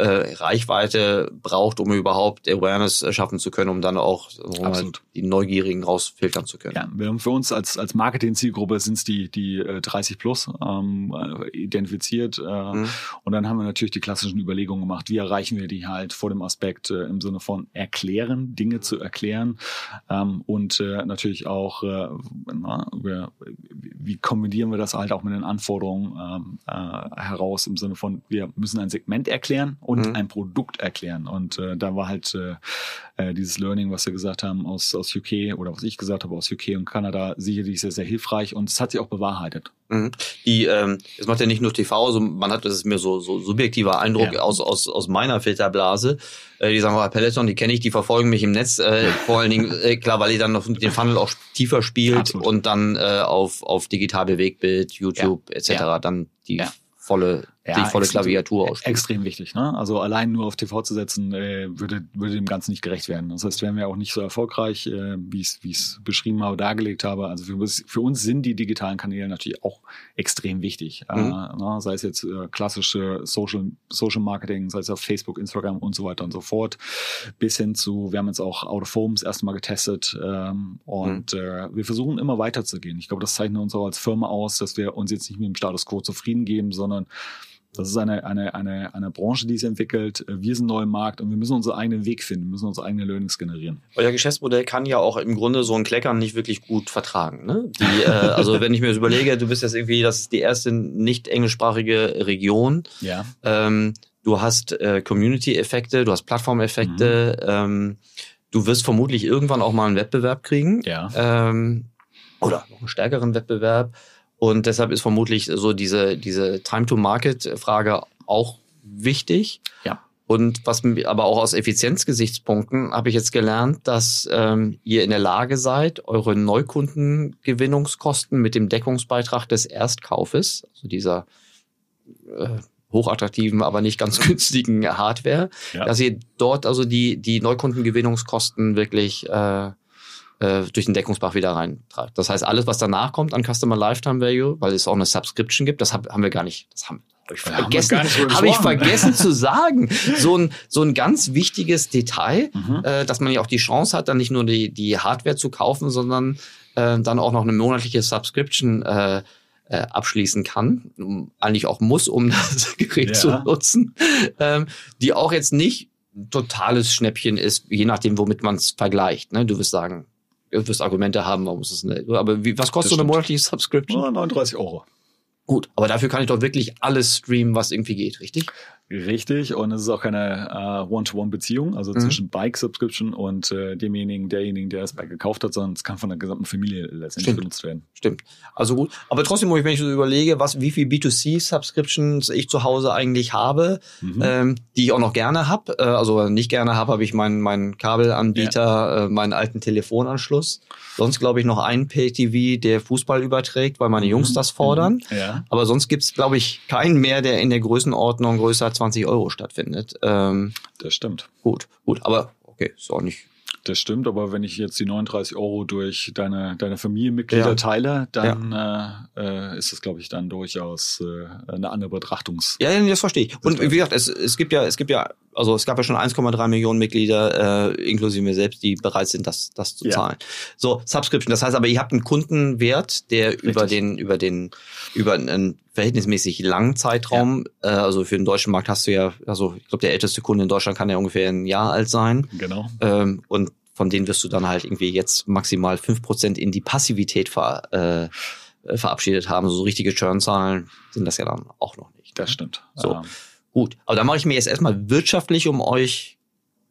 [SPEAKER 2] äh, Reichweite braucht, um überhaupt Awareness äh, schaffen zu können, um dann auch
[SPEAKER 3] Absolut.
[SPEAKER 2] die Neugierigen rausfiltern zu können.
[SPEAKER 3] Ja, wir haben für uns als, als Marketing-Zielgruppe sind es die, die äh, 30 plus ähm, äh, identifiziert. Äh,
[SPEAKER 2] Mhm.
[SPEAKER 3] Und dann haben wir natürlich die klassischen Überlegungen gemacht, wie erreichen wir die halt vor dem Aspekt äh, im Sinne von erklären, Dinge zu erklären ähm, und äh, natürlich auch, äh, na, wir, wie kombinieren wir das halt auch mit den Anforderungen ähm, äh, heraus im Sinne von, wir müssen ein Segment erklären und
[SPEAKER 2] Mhm.
[SPEAKER 3] ein Produkt erklären. Und äh, da war halt äh, äh, dieses Learning, was wir gesagt haben aus, aus UK oder was ich gesagt habe aus UK und Kanada, sicherlich sehr, sehr hilfreich und es hat sich auch bewahrheitet.
[SPEAKER 2] Mhm. Die, ähm, es macht ja nicht nur TV, also man hat, das ist mir so, so subjektiver Eindruck
[SPEAKER 3] Ja.
[SPEAKER 2] aus, aus, aus meiner Filterblase. Äh, die sagen, oh, Peloton, die kenne ich, die verfolgen mich im Netz, äh, vor allen Dingen, äh, klar, weil die dann noch den Funnel auch tiefer spielt
[SPEAKER 3] Absolut.
[SPEAKER 2] und dann äh, auf, auf digital Bewegtbild, YouTube etc.
[SPEAKER 3] Ja.
[SPEAKER 2] dann die
[SPEAKER 3] Ja.
[SPEAKER 2] die volle
[SPEAKER 3] extrem-
[SPEAKER 2] Klaviatur ausspielt.
[SPEAKER 3] Extrem wichtig. Ne? Also allein nur auf TV zu setzen, äh, würde, würde dem Ganzen nicht gerecht werden. Das heißt, wären wir auch nicht so erfolgreich, äh, wie ich es beschrieben habe, dargelegt habe. Also für, uns- für uns sind die digitalen Kanäle natürlich auch extrem wichtig.
[SPEAKER 2] Mhm.
[SPEAKER 3] Äh, ne? Sei es jetzt äh, klassische Social, Social Marketing, sei es auf Facebook, Instagram und so weiter und so fort, bis hin zu, wir haben jetzt auch Out of Home das erste Mal getestet ähm, und äh, wir versuchen immer weiterzugehen. Ich glaube, das zeichnet uns auch als Firma aus, dass wir uns jetzt nicht mit dem Status quo zufrieden geben, sondern das ist eine, eine, eine, eine Branche, die sich entwickelt. Wir sind neu im Markt und wir müssen unseren eigenen Weg finden, wir müssen unsere eigenen Learnings generieren.
[SPEAKER 2] Euer Geschäftsmodell kann ja auch im Grunde so ein Kleckern nicht wirklich gut vertragen. Ne? Die, äh, also wenn ich mir das überlege, du bist jetzt irgendwie, das ist die erste nicht englischsprachige Region.
[SPEAKER 3] Ja.
[SPEAKER 2] Ähm, du hast äh, Community-Effekte, du hast Plattform-Effekte. Ähm, du wirst vermutlich irgendwann auch mal einen Wettbewerb kriegen.
[SPEAKER 3] Ja.
[SPEAKER 2] Ähm, oder noch einen stärkeren Wettbewerb. Und deshalb ist vermutlich so diese, diese Time-to-Market-Frage auch wichtig.
[SPEAKER 3] Ja.
[SPEAKER 2] Und was aber auch aus Effizienzgesichtspunkten habe ich jetzt gelernt, dass ähm, ihr in der Lage seid, eure Neukundengewinnungskosten mit dem Deckungsbeitrag des Erstkaufes, also dieser äh, hochattraktiven, aber nicht ganz günstigen Hardware, ja. dass ihr dort also die, die Neukundengewinnungskosten wirklich äh, äh, durch den Deckungsbach wieder reintragt. Das heißt, alles, was danach kommt an Customer Lifetime Value, weil es auch eine Subscription gibt, das hab, haben wir gar nicht, das haben, hab ich vergessen, habe ich vergessen zu sagen. So ein, so ein ganz wichtiges Detail, mhm. äh, dass man ja auch die Chance hat, dann nicht nur die, die Hardware zu kaufen, sondern äh, dann auch noch eine monatliche Subscription äh, äh, abschließen kann, eigentlich auch muss, um das Gerät ja. zu nutzen, ähm, die auch jetzt nicht totales Schnäppchen ist, je nachdem, womit man es vergleicht. Ne? Du wirst sagen, wirst Argumente haben, warum ist es eine, aber wie, was kostet so eine monatliche Subscription?
[SPEAKER 3] 39 Euro.
[SPEAKER 2] Gut, aber dafür kann ich doch wirklich alles streamen, was irgendwie geht, richtig?
[SPEAKER 3] Richtig, und es ist auch keine äh, One-to-One-Beziehung, also mhm. zwischen Bike-Subscription und äh, demjenigen, derjenigen, der das Bike gekauft hat, sondern es kann von der gesamten Familie letztendlich
[SPEAKER 2] Stimmt.
[SPEAKER 3] benutzt werden.
[SPEAKER 2] Stimmt. Also gut. Aber trotzdem, wenn ich so überlege, was, wie viel B2C-Subscriptions ich zu Hause eigentlich habe, mhm. ähm, die ich auch noch gerne habe, äh, also nicht gerne habe, habe ich meinen meinen Kabelanbieter, ja. äh, meinen alten Telefonanschluss. Sonst glaube ich noch einen Pay-TV, der Fußball überträgt, weil meine mhm. Jungs das fordern. Mhm. Ja. Aber sonst gibt's glaube ich, keinen mehr, der in der Größenordnung größer als 20 Euro stattfindet. Ähm,
[SPEAKER 3] das stimmt.
[SPEAKER 2] Gut, gut, aber okay, ist auch nicht
[SPEAKER 3] das stimmt, aber wenn ich jetzt die 39 Euro durch deine, deine Familienmitglieder ja. teile, dann ja. äh, ist das, glaube ich, dann durchaus äh, eine andere Betrachtungs.
[SPEAKER 2] Ja, das verstehe ich. Und wie gesagt, es, es gibt ja, es gibt ja, also es gab ja schon 1,3 Millionen Mitglieder, äh, inklusive mir selbst, die bereit sind, das, das zu zahlen. Ja. So, Subscription. Das heißt aber, ihr habt einen Kundenwert, der Richtig. über den, über den, über einen verhältnismäßig langen Zeitraum, ja. äh, also für den deutschen Markt hast du ja, also ich glaube, der älteste Kunde in Deutschland kann ja ungefähr ein Jahr alt sein.
[SPEAKER 3] Genau.
[SPEAKER 2] Ähm, und von denen wirst du dann halt irgendwie jetzt maximal fünf Prozent in die Passivität ver, äh, verabschiedet haben. So richtige Churnzahlen sind das ja dann auch noch nicht.
[SPEAKER 3] Das stimmt.
[SPEAKER 2] So. Ähm. Gut. Aber da mache ich mir jetzt erstmal wirtschaftlich um euch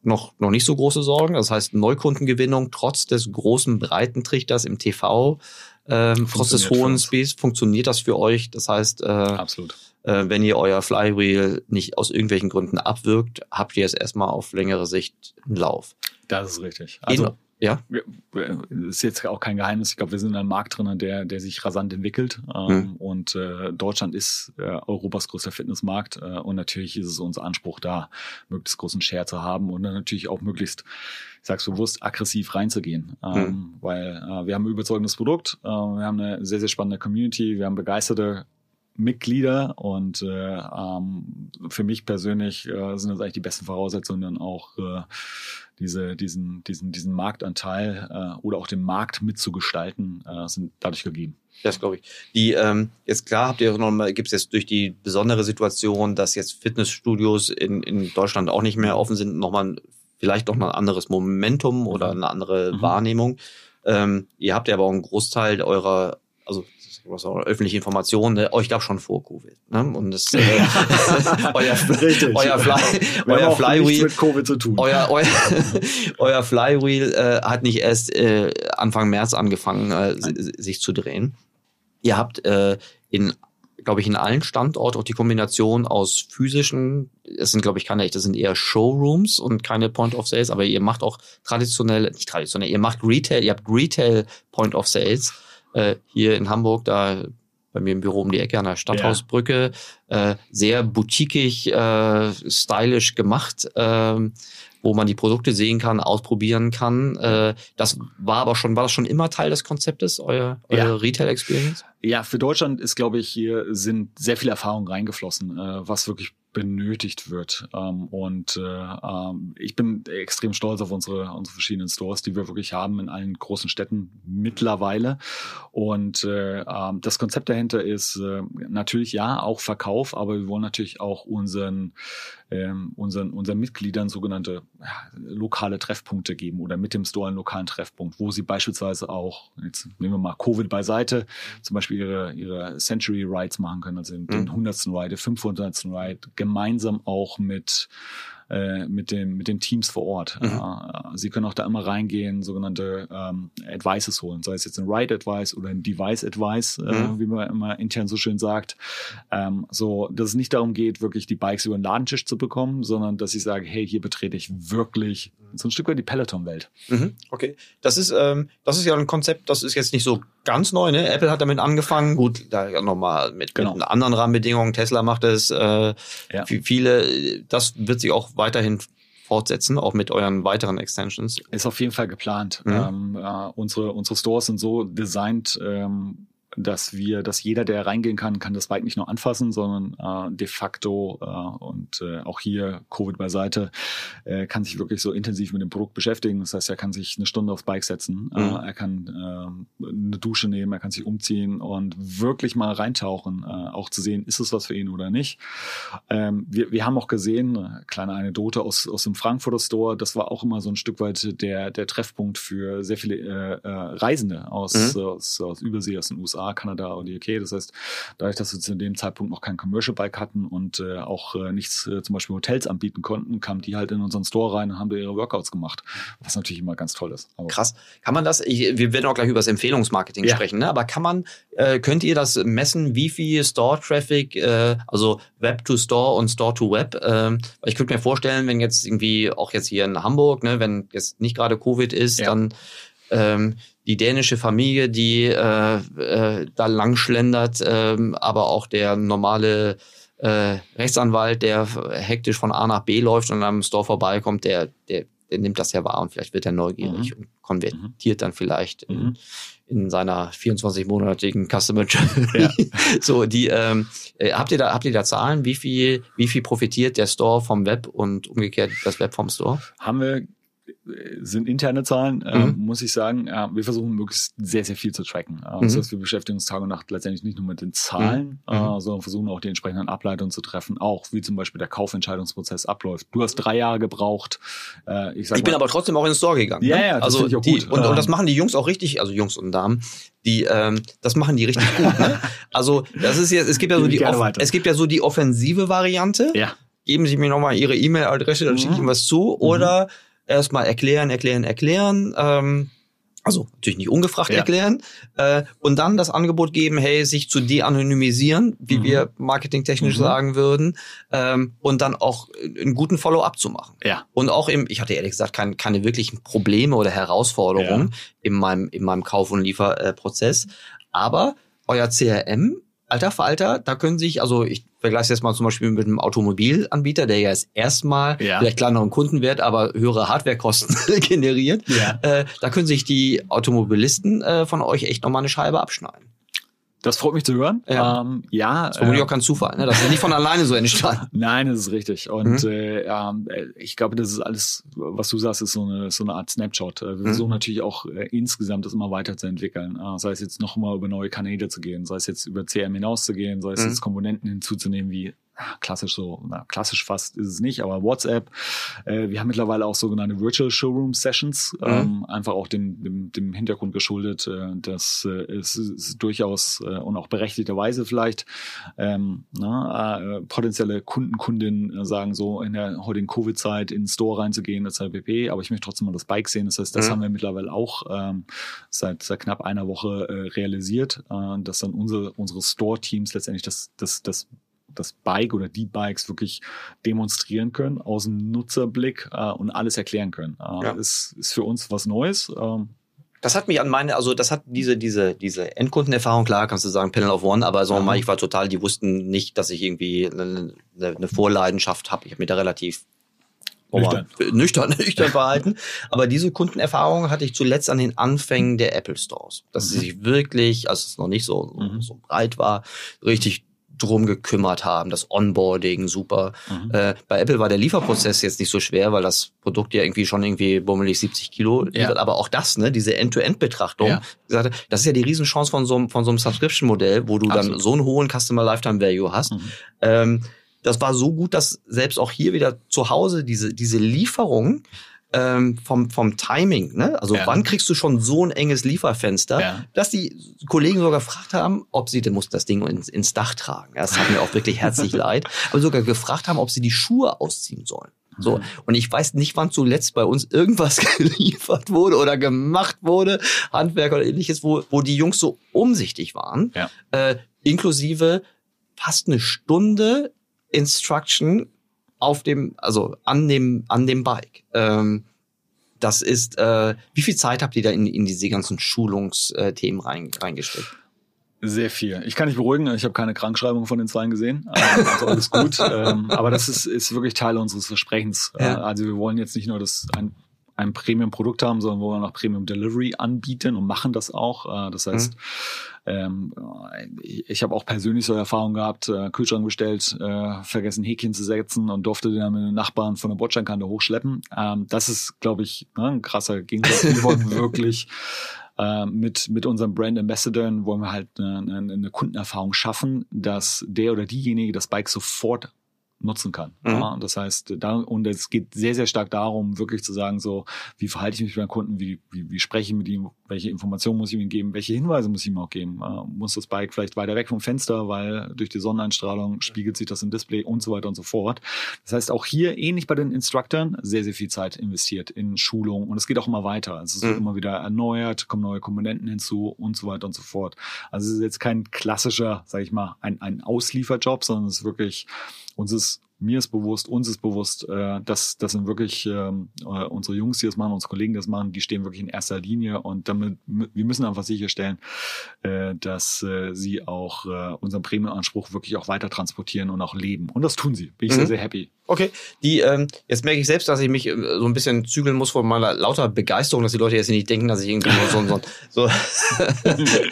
[SPEAKER 2] noch, noch nicht so große Sorgen. Das heißt, Neukundengewinnung trotz des großen breiten Trichters im TV, ähm, trotz des hohen Speeds, funktioniert das für euch. Das heißt, äh,
[SPEAKER 3] Absolut.
[SPEAKER 2] Äh, wenn ihr euer Flywheel nicht aus irgendwelchen Gründen abwirkt, habt ihr es erstmal auf längere Sicht einen Lauf.
[SPEAKER 3] Das ist richtig. Also,
[SPEAKER 2] In, ja.
[SPEAKER 3] Ist jetzt auch kein Geheimnis. Ich glaube, wir sind in einem Markt drin, der, der sich rasant entwickelt. Ähm, hm. Und äh, Deutschland ist äh, Europas größter Fitnessmarkt. Äh, und natürlich ist es unser Anspruch, da möglichst großen Share zu haben und dann natürlich auch möglichst, ich sag's bewusst, aggressiv reinzugehen. Ähm, hm. Weil äh, wir haben ein überzeugendes Produkt, äh, wir haben eine sehr, sehr spannende Community, wir haben begeisterte Mitglieder und äh, ähm, für mich persönlich äh, sind das eigentlich die besten Voraussetzungen, dann auch äh, diese, diesen, diesen, diesen Marktanteil äh, oder auch den Markt mitzugestalten, äh, sind dadurch gegeben.
[SPEAKER 2] Das glaube ich. Die ähm, jetzt klar habt ihr noch mal gibt es jetzt durch die besondere Situation, dass jetzt Fitnessstudios in, in Deutschland auch nicht mehr offen sind, noch mal vielleicht noch mal ein anderes Momentum oder eine andere mhm. Wahrnehmung. Ähm, ihr habt ja aber auch einen Großteil eurer also was auch öffentliche Informationen, ne? euch gab schon vor Covid. Ne? Und das äh, euer, Richtig. euer, Fly, euer Flywheel
[SPEAKER 3] mit Covid zu tun.
[SPEAKER 2] Euer, euer, euer Flywheel äh, hat nicht erst äh, Anfang März angefangen, äh, sich zu drehen. Ihr habt äh, in glaube ich, in allen Standorten auch die Kombination aus physischen, es sind, glaube ich, keine, das sind eher Showrooms und keine Point of Sales, aber ihr macht auch traditionell, nicht traditionell, ihr macht Retail, ihr habt Retail Point of Sales äh, hier in Hamburg, da bei mir im Büro um die Ecke an der Stadthausbrücke, ja. äh, sehr boutiquig, äh, stylisch gemacht, äh, wo man die Produkte sehen kann, ausprobieren kann. Äh, das war aber schon, war das schon immer Teil des Konzeptes, euer, euer ja. Retail-Experience?
[SPEAKER 3] Ja, für Deutschland ist, glaube ich, hier sind sehr viel Erfahrung reingeflossen, äh, was wirklich benötigt wird. Ähm, und äh, ähm, ich bin extrem stolz auf unsere, unsere verschiedenen Stores, die wir wirklich haben in allen großen Städten mittlerweile. Und äh, ähm, das Konzept dahinter ist äh, natürlich ja auch Verkauf, aber wir wollen natürlich auch unseren ähm, unseren, unseren Mitgliedern sogenannte ja, lokale Treffpunkte geben oder mit dem Store einen lokalen Treffpunkt, wo sie beispielsweise auch, jetzt nehmen wir mal Covid beiseite, zum Beispiel ihre, ihre Century Rides machen können, also den, mhm. den 100. Ride, 500. Ride, gemeinsam auch mit äh, mit, dem, mit den Teams vor Ort. Mhm. Äh, Sie können auch da immer reingehen, sogenannte ähm, Advices holen, sei es jetzt ein Ride Advice oder ein Device Advice, äh, mhm. wie man immer intern so schön sagt. Ähm, so, dass es nicht darum geht, wirklich die Bikes über den Ladentisch zu bekommen, sondern dass ich sage, hey, hier betrete ich wirklich so ein Stück weit die Peloton-Welt.
[SPEAKER 2] Mhm. Okay, das ist, ähm, das ist ja ein Konzept, das ist jetzt nicht so ganz neu, ne? Apple hat damit angefangen. Gut, da nochmal mit,
[SPEAKER 3] Genau.
[SPEAKER 2] mit anderen Rahmenbedingungen. Tesla macht es. Äh,
[SPEAKER 3] Ja.
[SPEAKER 2] vi- Viele, das wird sich auch weiterhin fortsetzen, auch mit euren weiteren Extensions.
[SPEAKER 3] Ist auf jeden Fall geplant.
[SPEAKER 2] Mhm.
[SPEAKER 3] Ähm, äh, unsere, unsere Stores sind so designt, ähm, dass wir, dass jeder, der reingehen kann, kann das Bike nicht nur anfassen, sondern äh, de facto äh, und äh, auch hier Covid beiseite, äh, kann sich wirklich so intensiv mit dem Produkt beschäftigen. Das heißt, er kann sich eine Stunde aufs Bike setzen,
[SPEAKER 2] Mhm.
[SPEAKER 3] äh, er kann äh, eine Dusche nehmen, er kann sich umziehen und wirklich mal reintauchen, äh, auch zu sehen, ist es was für ihn oder nicht. Ähm, wir, wir haben auch gesehen, äh, kleine Anekdote aus, aus dem Frankfurter Store, das war auch immer so ein Stück weit der, der Treffpunkt für sehr viele äh, äh, Reisende aus,
[SPEAKER 2] Mhm.
[SPEAKER 3] aus, aus Übersee, aus den USA, Kanada und die UK. Das heißt, dadurch, dass wir zu dem Zeitpunkt noch kein Commercial Bike hatten und äh, auch äh, nichts äh, zum Beispiel Hotels anbieten konnten, kamen die halt in unseren Store rein und haben da ihre Workouts gemacht, was natürlich immer ganz toll ist. Aber
[SPEAKER 2] Krass. Kann man das, ich, wir werden auch gleich über das Empfehlungsmarketing
[SPEAKER 3] Ja.
[SPEAKER 2] sprechen, ne? aber kann man, äh, könnt ihr das messen, wie viel Store-Traffic, äh, also Web to Store und Store to Web? Ähm, ich könnte mir vorstellen, wenn jetzt irgendwie, auch jetzt hier in Hamburg, ne, wenn jetzt nicht gerade Covid ist,
[SPEAKER 3] Ja.
[SPEAKER 2] dann ähm, die dänische Familie, die äh, äh, da lang schlendert, ähm, aber auch der normale äh, Rechtsanwalt, der hektisch von A nach B läuft und am Store vorbeikommt, der, der, der nimmt das ja wahr und vielleicht wird er neugierig und konvertiert dann vielleicht in,
[SPEAKER 3] Mhm.
[SPEAKER 2] in seiner 24-monatigen Customer Journey. So, die ähm, äh, habt ihr da habt ihr da Zahlen, wie viel wie viel profitiert der Store vom Web und umgekehrt das Web vom Store?
[SPEAKER 3] haben wir äh, sind interne Zahlen, äh,
[SPEAKER 2] Mhm.
[SPEAKER 3] muss ich sagen. Äh, wir versuchen möglichst sehr, sehr viel zu tracken. Äh,
[SPEAKER 2] Mhm.
[SPEAKER 3] Das heißt, wir beschäftigen uns Tag und Nacht letztendlich nicht nur mit den Zahlen,
[SPEAKER 2] Mhm.
[SPEAKER 3] Äh, sondern versuchen auch die entsprechenden Ableitungen zu treffen, auch wie zum Beispiel der Kaufentscheidungsprozess abläuft. Du hast drei Jahre gebraucht. Äh, ich sag
[SPEAKER 2] Ich bin
[SPEAKER 3] mal,
[SPEAKER 2] aber trotzdem auch in den Store gegangen.
[SPEAKER 3] Ja,
[SPEAKER 2] ne?
[SPEAKER 3] ja,
[SPEAKER 2] also die,
[SPEAKER 3] gut.
[SPEAKER 2] Und, und
[SPEAKER 3] Ähm.
[SPEAKER 2] das machen die Jungs auch richtig, also Jungs und Damen, die ähm, das machen die richtig gut. Ne? Also das ist jetzt, es gibt ja so die es gibt ja so die offensive Variante.
[SPEAKER 3] ja,
[SPEAKER 2] Geben Sie mir nochmal Ihre E-Mail-Adresse, dann
[SPEAKER 3] Mhm.
[SPEAKER 2] schicke ich Ihnen was zu. Oder erstmal erklären, erklären, erklären. Ähm, also natürlich nicht ungefragt
[SPEAKER 3] Ja.
[SPEAKER 2] erklären. Äh, und dann das Angebot geben, hey, sich zu de-anonymisieren, wie
[SPEAKER 3] Mhm.
[SPEAKER 2] wir marketingtechnisch
[SPEAKER 3] Mhm.
[SPEAKER 2] sagen würden. Ähm, und dann auch einen guten Follow-up zu machen.
[SPEAKER 3] ja,
[SPEAKER 2] Und auch im, ich hatte ehrlich gesagt kein, keine wirklichen Probleme oder Herausforderungen in meinem, in meinem Kauf- und Lieferprozess. Aber euer CRM, alter Falter, da können sich, also ich vergleiche es jetzt mal zum Beispiel mit einem Automobilanbieter, der ja jetzt erstmal
[SPEAKER 3] Ja.
[SPEAKER 2] vielleicht kleineren Kundenwert, aber höhere Hardwarekosten generiert.
[SPEAKER 3] Ja.
[SPEAKER 2] Äh, da können sich die Automobilisten äh, von euch echt nochmal eine Scheibe abschneiden.
[SPEAKER 3] Das freut mich zu hören.
[SPEAKER 2] Ja.
[SPEAKER 3] Ähm, ja
[SPEAKER 2] Das ist vermutlich
[SPEAKER 3] äh,
[SPEAKER 2] auch kein Zufall, ne? Das ist ja nicht von alleine so entstanden.
[SPEAKER 3] Nein, das ist richtig. Und
[SPEAKER 2] Mhm.
[SPEAKER 3] äh, ähm, äh, ich glaube, das ist alles, was du sagst, ist so eine, so eine Art Snapshot. Äh, Wir
[SPEAKER 2] Mhm.
[SPEAKER 3] versuchen natürlich auch äh, insgesamt das immer weiterzuentwickeln. Äh, sei es jetzt nochmal über neue Kanäle zu gehen, sei es jetzt über CRM hinauszugehen, sei es
[SPEAKER 2] Mhm.
[SPEAKER 3] jetzt Komponenten hinzuzunehmen wie klassisch so, na, klassisch fast ist es nicht, aber WhatsApp. Äh, wir haben mittlerweile auch sogenannte Virtual Showroom Sessions,
[SPEAKER 2] Mhm.
[SPEAKER 3] ähm, einfach auch dem, dem, dem Hintergrund geschuldet, äh, dass äh, es ist durchaus äh, und auch berechtigterweise vielleicht ähm, ne, äh, potenzielle Kunden, Kundinnen äh, sagen so in der heutigen Covid-Zeit in den Store reinzugehen, etc. pp. Aber ich möchte trotzdem mal das Bike sehen. Das heißt, das
[SPEAKER 2] Mhm.
[SPEAKER 3] haben wir mittlerweile auch ähm, seit, seit knapp einer Woche äh, realisiert, äh, dass dann unsere, unsere Store-Teams letztendlich das, das, das das Bike oder die Bikes wirklich demonstrieren können, aus dem Nutzerblick äh, und alles erklären können. Äh,
[SPEAKER 2] Ja.
[SPEAKER 3] ist, ist für uns was Neues. Ähm,
[SPEAKER 2] Das hat mich an meine, also das hat diese, diese, diese Endkundenerfahrung, klar kannst du sagen, Panel of One, aber so
[SPEAKER 3] Mhm.
[SPEAKER 2] mal, ich war total, die wussten nicht, dass ich irgendwie eine, eine Vorleidenschaft habe. Ich habe mich da relativ oh
[SPEAKER 3] Nüchtern.
[SPEAKER 2] nüchtern, nüchtern verhalten. Aber diese Kundenerfahrung hatte ich zuletzt an den Anfängen der Apple Stores. Dass sie
[SPEAKER 3] Mhm.
[SPEAKER 2] sich wirklich, als es noch nicht so,
[SPEAKER 3] Mhm.
[SPEAKER 2] so breit war, richtig drum gekümmert haben, das Onboarding super.
[SPEAKER 3] Mhm.
[SPEAKER 2] Äh, bei Apple war der Lieferprozess jetzt nicht so schwer, weil das Produkt ja irgendwie schon irgendwie bummelig 70 Kilo liefert. Aber auch das, ne, diese End-to-End-Betrachtung,
[SPEAKER 3] Ja.
[SPEAKER 2] das ist ja die Riesenchance von so einem, von so einem Subscription-Modell, wo du dann
[SPEAKER 3] Absolut.
[SPEAKER 2] so einen hohen Customer Lifetime Value hast.
[SPEAKER 3] Mhm.
[SPEAKER 2] Ähm, das war so gut, dass selbst auch hier wieder zu Hause diese, diese Lieferung ähm, vom, vom Timing, ne? Also
[SPEAKER 3] Ja.
[SPEAKER 2] wann kriegst du schon so ein enges Lieferfenster,
[SPEAKER 3] Ja.
[SPEAKER 2] dass die Kollegen sogar gefragt haben, ob sie, der mussten das Ding ins, ins Dach tragen. Ja, Das hat mir auch wirklich herzlich leid. Aber sogar gefragt haben, ob sie die Schuhe ausziehen sollen. So.
[SPEAKER 3] Mhm.
[SPEAKER 2] Und ich weiß nicht, wann zuletzt bei uns irgendwas geliefert wurde oder gemacht wurde, Handwerk oder ähnliches, wo, wo die Jungs so umsichtig waren.
[SPEAKER 3] Ja.
[SPEAKER 2] Äh, inklusive fast eine Stunde Instruction auf dem, also an dem, an dem Bike. Ähm, das ist, äh, wie viel Zeit habt ihr da in, in diese ganzen Schulungsthemen rein, reingesteckt?
[SPEAKER 3] Sehr viel. Ich kann dich beruhigen, ich habe keine Krankschreibung von den Zweien gesehen. Also alles gut. ähm, aber das ist, ist wirklich Teil unseres Versprechens. Ja. Äh, also wir wollen jetzt nicht nur das ein, ein Premium-Produkt haben, sondern wollen auch Premium Delivery anbieten und machen das auch. Äh, das heißt, mhm. ähm, ich habe auch persönlich so Erfahrungen gehabt, äh, Kühlschrank bestellt, äh, vergessen Häkchen zu setzen und durfte den dann mit den Nachbarn von der Bordsteinkante hochschleppen. Ähm, das ist, glaube ich, ne, ein krasser Gegensatz. Wir wollen wirklich äh, mit, mit unserem Brand Ambassador wollen wir halt eine, eine Kundenerfahrung schaffen, dass der oder diejenige das Bike sofort nutzen kann. Mhm. Ja, das heißt, da, und es geht sehr, sehr stark darum, wirklich zu sagen, so, wie verhalte ich mich mit meinem Kunden, wie, wie, wie spreche ich mit ihm, welche Informationen muss ich ihm geben, welche Hinweise muss ich ihm auch geben. Äh, muss das Bike vielleicht weiter weg vom Fenster, weil durch die Sonneneinstrahlung spiegelt sich das im Display und so weiter und so fort. Das heißt, auch hier, ähnlich bei den Instructoren, sehr, sehr viel Zeit investiert in Schulung und es geht auch immer weiter. Also es wird mhm. immer wieder erneuert, kommen neue Komponenten hinzu und so weiter und so fort. Also es ist jetzt kein klassischer, sage ich mal, ein, ein Auslieferjob, sondern es ist wirklich uns ist mir ist bewusst, uns ist bewusst, äh, dass das sind wirklich ähm, äh, unsere Jungs, die das machen, unsere Kollegen, die das machen, die stehen wirklich in erster Linie und damit wir müssen einfach sicherstellen, äh, dass äh, sie auch äh, unseren Premium-Anspruch wirklich auch weiter transportieren und auch leben. Und das tun sie. Bin ich mhm. sehr, sehr happy.
[SPEAKER 2] Okay, die ähm, jetzt merke ich selbst, dass ich mich äh, so ein bisschen zügeln muss von meiner lauter Begeisterung, dass die Leute jetzt nicht denken, dass ich irgendwie so, so, so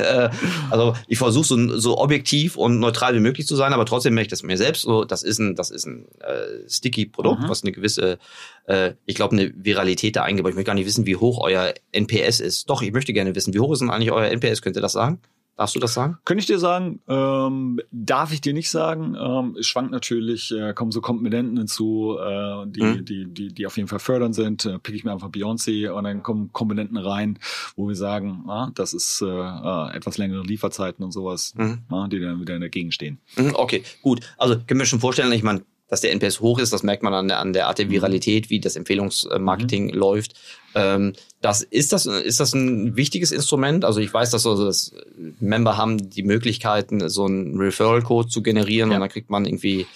[SPEAKER 2] äh, also ich versuche so, so objektiv und neutral wie möglich zu sein, aber trotzdem merke ich das mir selbst so, das ist ein das ist ein äh, sticky Produkt, mhm. was eine gewisse äh, ich glaube eine Viralität da eingebaut. Ich möchte gar nicht wissen, wie hoch euer NPS ist. Doch, ich möchte gerne wissen, wie hoch ist denn eigentlich euer NPS? Könnt ihr das sagen? Darfst du das sagen?
[SPEAKER 3] Könnte ich dir sagen, ähm, darf ich dir nicht sagen. Ähm, es schwankt natürlich, äh, kommen so Komponenten hinzu, äh, die, mhm. die, die, die auf jeden Fall fördernd sind. Äh, pick ich mir einfach Beyoncé und dann kommen Komponenten rein, wo wir sagen, ah, das ist äh, äh, etwas längere Lieferzeiten und sowas, mhm. ah, die dann wieder dagegen stehen.
[SPEAKER 2] Mhm, okay, gut. Also können wir schon vorstellen, ich meine, dass der NPS hoch ist, das merkt man an der, an der Art der mhm. Viralität, wie das Empfehlungsmarketing mhm. läuft. Ähm, das, ist, das, ist das ein wichtiges Instrument? Also ich weiß, dass also das Member haben die Möglichkeiten, so einen Referral-Code zu generieren ja. und dann kriegt man irgendwie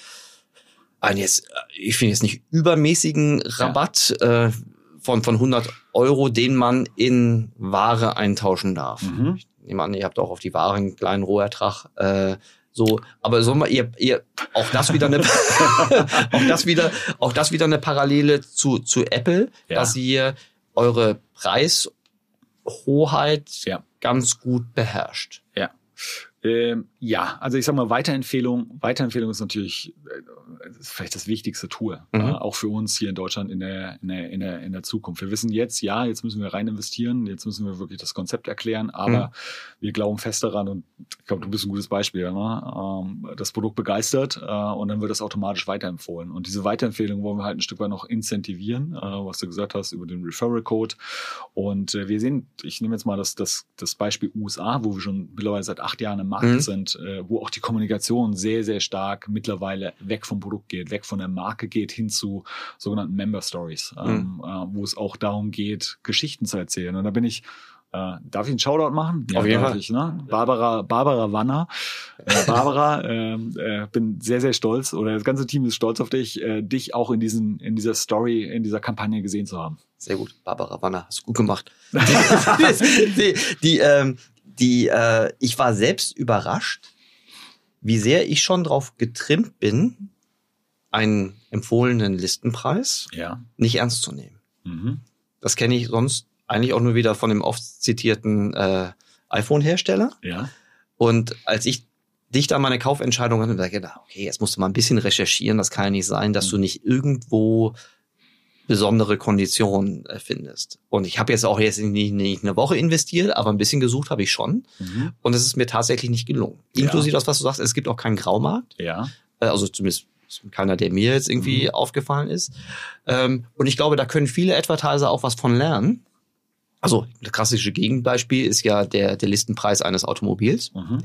[SPEAKER 2] einen jetzt, ich finde jetzt nicht übermäßigen Rabatt ja. äh, von, von 100 Euro, den man in Ware eintauschen darf. Mhm. Ich nehme an, ihr habt auch auf die Ware einen kleinen Rohertrag. Äh, so, aber so mal ihr, ihr auch das wieder eine auch das wieder auch das wieder eine Parallele zu zu Apple, ja. dass ihr eure Preishoheit ja. ganz gut beherrscht.
[SPEAKER 3] Ja. Ähm, ja, also ich sag mal, Weiterempfehlung, Weiterempfehlung ist natürlich äh, ist vielleicht das wichtigste Tool, mhm. äh, auch für uns hier in Deutschland in der, in, der, in, der, in der Zukunft. Wir wissen jetzt, ja, jetzt müssen wir rein investieren, jetzt müssen wir wirklich das Konzept erklären, aber mhm. wir glauben fest daran und ich glaube, du bist ein gutes Beispiel, ne? ähm, das Produkt begeistert äh, und dann wird das automatisch weiterempfohlen. Und diese Weiterempfehlung wollen wir halt ein Stück weit noch incentivieren, äh, was du gesagt hast, über den Referral Code. Und wir sehen, ich nehme jetzt mal das, das, das Beispiel USA, wo wir schon mittlerweile seit acht Jahren im Markt mhm. sind, äh, wo auch die Kommunikation sehr, sehr stark mittlerweile weg vom Produkt geht, weg von der Marke geht, hin zu sogenannten Member Stories, mhm. ähm, äh, wo es auch darum geht, Geschichten zu erzählen. Und da bin ich äh, darf ich einen Shoutout machen?
[SPEAKER 2] Ja, Auf jeden Fall.
[SPEAKER 3] Ich, ne? Barbara, Barbara Wanner. Äh, Barbara, ähm, äh, bin sehr, sehr stolz, oder das ganze Team ist stolz auf dich, äh, dich auch in diesen, in dieser Story, in dieser Kampagne gesehen zu haben.
[SPEAKER 2] Sehr gut. Barbara Wanner, hast du gut gemacht. die, die, die, ähm, die äh, ich war selbst überrascht, wie sehr ich schon drauf getrimmt bin, einen empfohlenen Listenpreis
[SPEAKER 3] ja.
[SPEAKER 2] nicht ernst zu nehmen. Mhm. Das kenne ich sonst eigentlich auch nur wieder von dem oft zitierten äh, iPhone-Hersteller.
[SPEAKER 3] Ja.
[SPEAKER 2] Und als ich dich da meine Kaufentscheidung hatte, da gedacht, okay, jetzt musst du mal ein bisschen recherchieren. Das kann ja nicht sein, dass mhm. du nicht irgendwo besondere Konditionen findest. Und ich habe jetzt auch jetzt nicht, nicht eine Woche investiert, aber ein bisschen gesucht habe ich schon. Mhm. Und es ist mir tatsächlich nicht gelungen. Inklusive ja. das, was du sagst, es gibt auch keinen Graumarkt.
[SPEAKER 3] Ja.
[SPEAKER 2] Äh, also zumindest keiner, der mir jetzt irgendwie mhm. aufgefallen ist. Ähm, und ich glaube, da können viele Advertiser auch was von lernen. Also das klassische Gegenbeispiel ist ja der, der Listenpreis eines Automobils. Mhm.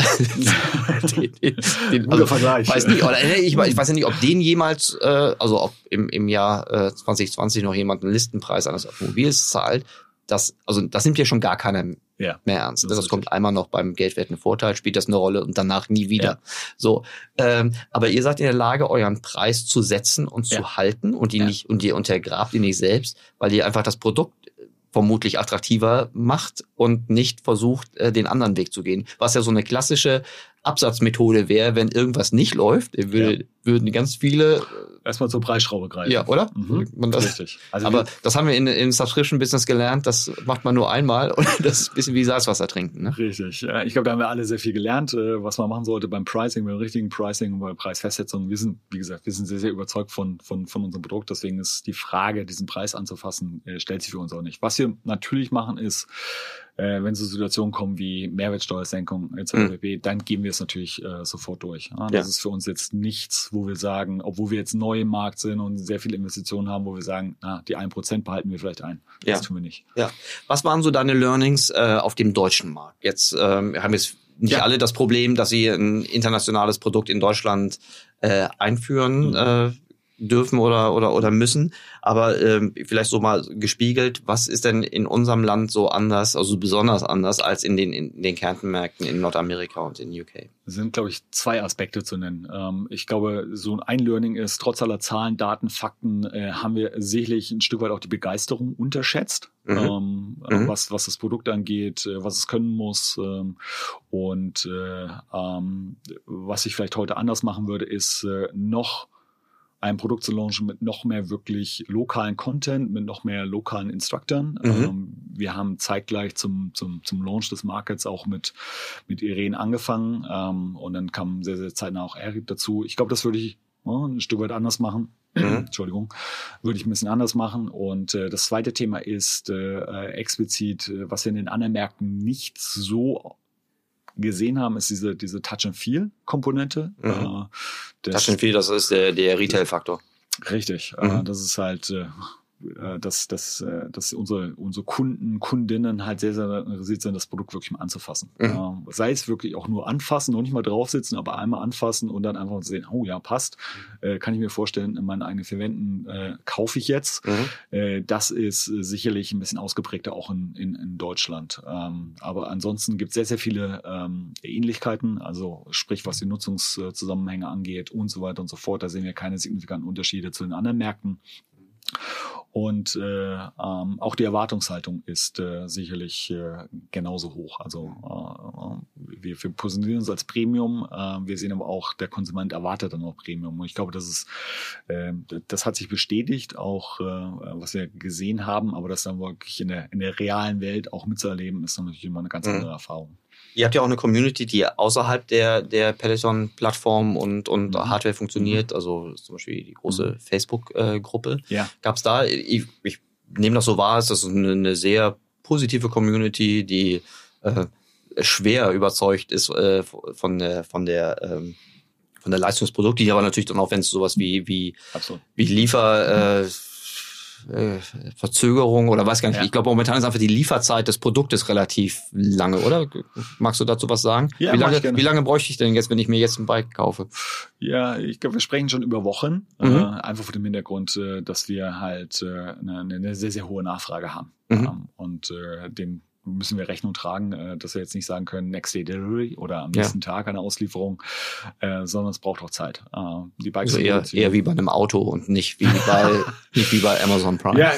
[SPEAKER 3] den, den, den, also, Vergleich.
[SPEAKER 2] Weiß nicht, oder, ich, ich weiß ja nicht, ob den jemals, äh, also ob im, im Jahr äh, 2020 noch jemand einen Listenpreis eines Automobils zahlt. Das, also das nimmt ja schon gar keiner ja, mehr ernst. Das, das kommt einmal noch beim geldwerten Vorteil, spielt das eine Rolle und danach nie wieder. Ja. So, ähm, aber ihr seid in der Lage, euren Preis zu setzen und ja. zu halten und die nicht und ihr untergrabt ihn nicht selbst, weil ihr einfach das Produkt vermutlich attraktiver macht und nicht versucht, äh, den anderen Weg zu gehen. Was ja so eine klassische Absatzmethode wäre, wenn irgendwas nicht läuft, will, ja. Würden ganz viele
[SPEAKER 3] erstmal zur Preisschraube greifen.
[SPEAKER 2] Ja, oder?
[SPEAKER 3] Mhm.
[SPEAKER 2] Das,
[SPEAKER 3] Richtig.
[SPEAKER 2] Also aber das haben wir in, in Subscription Business gelernt, das macht man nur einmal und das ist ein bisschen wie Salzwasser trinken. Ne?
[SPEAKER 3] Richtig. Ich glaube, da haben wir alle sehr viel gelernt, äh, was man machen sollte beim Pricing, beim richtigen Pricing und bei Preisfestsetzung. Wir sind, wie gesagt, wir sind sehr, sehr überzeugt von, von, von unserem Produkt. Deswegen ist die Frage, diesen Preis anzufassen, äh, stellt sich für uns auch nicht. Was wir natürlich machen ist, äh, wenn so Situationen kommen wie Mehrwertsteuersenkung etc., mhm. dann geben wir es natürlich äh, sofort durch. Ja, das ja. ist für uns jetzt nichts, wo wir sagen, obwohl wir jetzt neu im Markt sind und sehr viele Investitionen haben, wo wir sagen, na, die 1% behalten wir vielleicht ein. Das
[SPEAKER 2] ja.
[SPEAKER 3] tun wir nicht.
[SPEAKER 2] Ja. Was waren so deine Learnings äh, auf dem deutschen Markt? Jetzt ähm, haben jetzt nicht ja. alle das Problem, dass sie ein internationales Produkt in Deutschland äh, einführen. Mhm. Äh, dürfen oder oder oder müssen, aber ähm, vielleicht so mal gespiegelt, was ist denn in unserem Land so anders, also besonders anders als in den in den Kernmärkten in Nordamerika und in UK?
[SPEAKER 3] Es sind glaube ich zwei Aspekte zu nennen. Ähm, ich glaube, so ein Learning ist trotz aller Zahlen, Daten, Fakten äh, haben wir sicherlich ein Stück weit auch die Begeisterung unterschätzt, mhm. ähm, mhm. was was das Produkt angeht, äh, was es können muss ähm, und äh, ähm, was ich vielleicht heute anders machen würde, ist äh, noch ein Produkt zu launchen mit noch mehr wirklich lokalen Content, mit noch mehr lokalen Instructoren. Mhm. Ähm, wir haben zeitgleich zum, zum, zum Launch des Markets auch mit, mit Irene angefangen ähm, und dann kam sehr, sehr zeitnah auch Eric dazu. Ich glaube, das würde ich ja, ein Stück weit anders machen. Mhm. Entschuldigung, würde ich ein bisschen anders machen. Und äh, das zweite Thema ist äh, äh explizit, äh, was wir in den anderen Märkten nicht so gesehen haben, ist diese, diese Touch-and-Feel-Komponente.
[SPEAKER 2] Mhm. Äh, Touch-and-Feel, das ist der, der Retail-Faktor.
[SPEAKER 3] Richtig. Äh, mhm. Das ist halt äh, dass, dass, äh, dass unsere, unsere Kunden, Kundinnen halt sehr, sehr interessiert sind, das Produkt wirklich mal anzufassen. Mhm. sei es wirklich auch nur anfassen, noch nicht mal draufsitzen, aber einmal anfassen und dann einfach sehen, oh ja, passt. Äh, kann ich mir vorstellen, in meinen eigenen Verwenden äh, kaufe ich jetzt. Mhm. Äh, das ist sicherlich ein bisschen ausgeprägter auch in, in, in Deutschland. Ähm, aber ansonsten gibt es sehr, sehr viele ähm, Ähnlichkeiten, also sprich, was die Nutzungszusammenhänge angeht und so weiter und so fort. Da sehen wir keine signifikanten Unterschiede zu den anderen Märkten. Und äh, ähm, auch die Erwartungshaltung ist äh, sicherlich äh, genauso hoch. Also äh, wir, wir positionieren uns als Premium, äh, wir sehen aber auch, der Konsument erwartet dann auch Premium. Und ich glaube, das ist, äh, das hat sich bestätigt, auch äh, was wir gesehen haben, aber das dann wirklich in der, in der realen Welt auch mitzuerleben, ist dann natürlich immer eine ganz mhm. andere Erfahrung.
[SPEAKER 2] Ihr habt ja auch eine Community, die außerhalb der, der Peloton-Plattform und, und mhm. Hardware funktioniert. Mhm. Also zum Beispiel die große mhm. Facebook-Gruppe.
[SPEAKER 3] ja.
[SPEAKER 2] Gab es da, ich, ich nehme das so wahr, ist das eine, eine sehr positive Community, die äh, schwer überzeugt ist äh, von der, von der ähm, von der Leistungsprodukt, die aber natürlich dann auch, wenn es sowas wie, wie, wie Liefer, äh, äh, Verzögerung oder weiß gar nicht. Ja. Ich glaube, momentan ist einfach die Lieferzeit des Produktes relativ lange, oder? Magst du dazu was sagen?
[SPEAKER 3] Ja,
[SPEAKER 2] wie, lange, wie lange bräuchte ich denn jetzt, wenn ich mir jetzt ein Bike kaufe?
[SPEAKER 3] Ja, ich glaube, wir sprechen schon über Wochen. Mhm. Äh, einfach vor dem Hintergrund, äh, dass wir halt äh, eine, eine, sehr, sehr hohe Nachfrage haben. Mhm. Ähm, und äh, dem müssen wir Rechnung tragen, äh, dass wir jetzt nicht sagen können, Next Day Delivery oder am nächsten ja. Tag eine Auslieferung, äh, sondern es braucht auch Zeit. Äh,
[SPEAKER 2] die Bikes also eher, eher wie bei einem Auto und nicht wie bei, nicht wie bei Amazon Prime.
[SPEAKER 3] Ja,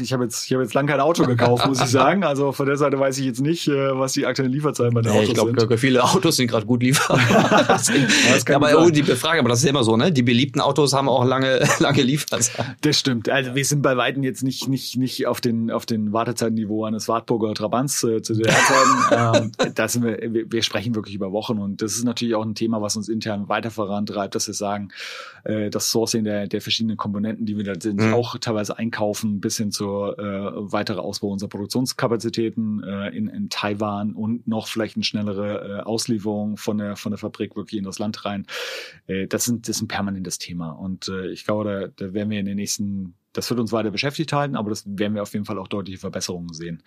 [SPEAKER 3] ich habe jetzt, ich habe jetzt lang kein Auto gekauft, muss ich sagen. Also von der Seite weiß ich jetzt nicht, äh, was die aktuellen Lieferzeiten bei den
[SPEAKER 2] ja,
[SPEAKER 3] Autos
[SPEAKER 2] ich glaub, sind. Ich glaube, viele Autos sind gerade gut lieferbar. aber oh, die Frage, aber das ist immer so, ne? Die beliebten Autos haben auch lange, lange Lieferzeiten.
[SPEAKER 3] Das stimmt. Also wir sind bei Weitem jetzt nicht, nicht, nicht auf den, auf den Wartezeitniveau eines Wartburger Trabants äh, zu der ähm, das wir, wir sprechen wirklich über Wochen und das ist natürlich auch ein Thema, was uns intern weiter vorantreibt, dass wir sagen, äh, das Sourcing der, der verschiedenen Komponenten, die wir da sind, mhm. auch teilweise einkaufen, bis hin zur äh, weitere Ausbau unserer Produktionskapazitäten äh, in, in Taiwan und noch vielleicht eine schnellere äh, Auslieferung von der, von der Fabrik wirklich in das Land rein. Äh, das, sind, das ist ein permanentes Thema und äh, ich glaube, da, da werden wir in den nächsten das wird uns weiter beschäftigt halten, aber das werden wir auf jeden Fall auch deutliche Verbesserungen sehen.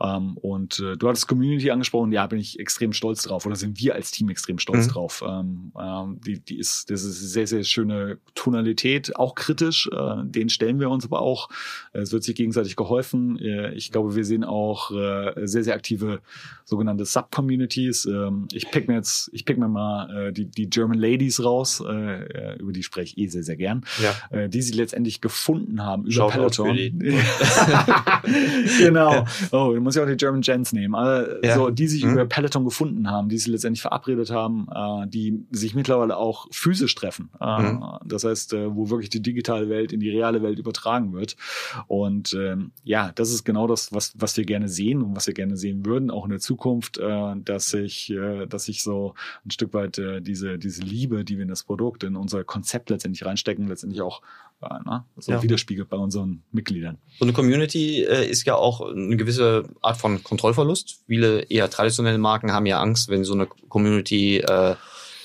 [SPEAKER 3] Ähm, und äh, du hattest Community angesprochen, ja, bin ich extrem stolz drauf oder sind wir als Team extrem stolz mhm. drauf. Ähm, ähm, die, die ist, das ist sehr, sehr schöne Tonalität, auch kritisch, äh, den stellen wir uns aber auch. Es wird sich gegenseitig geholfen. Äh, ich glaube, wir sehen auch äh, sehr, sehr aktive sogenannte Sub-Communities. Ähm, ich pick mir jetzt, ich pick mir mal äh, die, die German Ladies raus, äh, über die spreche ich eh sehr, sehr gern,
[SPEAKER 2] ja.
[SPEAKER 3] äh, die sie letztendlich gefunden gefunden haben über
[SPEAKER 2] Shoutout
[SPEAKER 3] Peloton. genau. Oh, du musst ja auch die German Gents nehmen. Aber
[SPEAKER 2] Ja.
[SPEAKER 3] so, die sich
[SPEAKER 2] Mhm.
[SPEAKER 3] über Peloton gefunden haben, die sich letztendlich verabredet haben, äh, die sich mittlerweile auch physisch treffen. Äh,
[SPEAKER 2] Mhm.
[SPEAKER 3] Das heißt, äh, wo wirklich die digitale Welt in die reale Welt übertragen wird. Und ähm, ja, das ist genau das, was, was wir gerne sehen und was wir gerne sehen würden, auch in der Zukunft, äh, dass sich, äh, dass sich so ein Stück weit äh, diese, diese Liebe, die wir in das Produkt, in unser Konzept letztendlich reinstecken, letztendlich auch äh, na, so
[SPEAKER 2] Ja.
[SPEAKER 3] widerspiegelt bei unseren Mitgliedern.
[SPEAKER 2] So eine Community äh, ist ja auch eine gewisse Art von Kontrollverlust. Viele eher traditionelle Marken haben ja Angst, wenn so eine Community äh,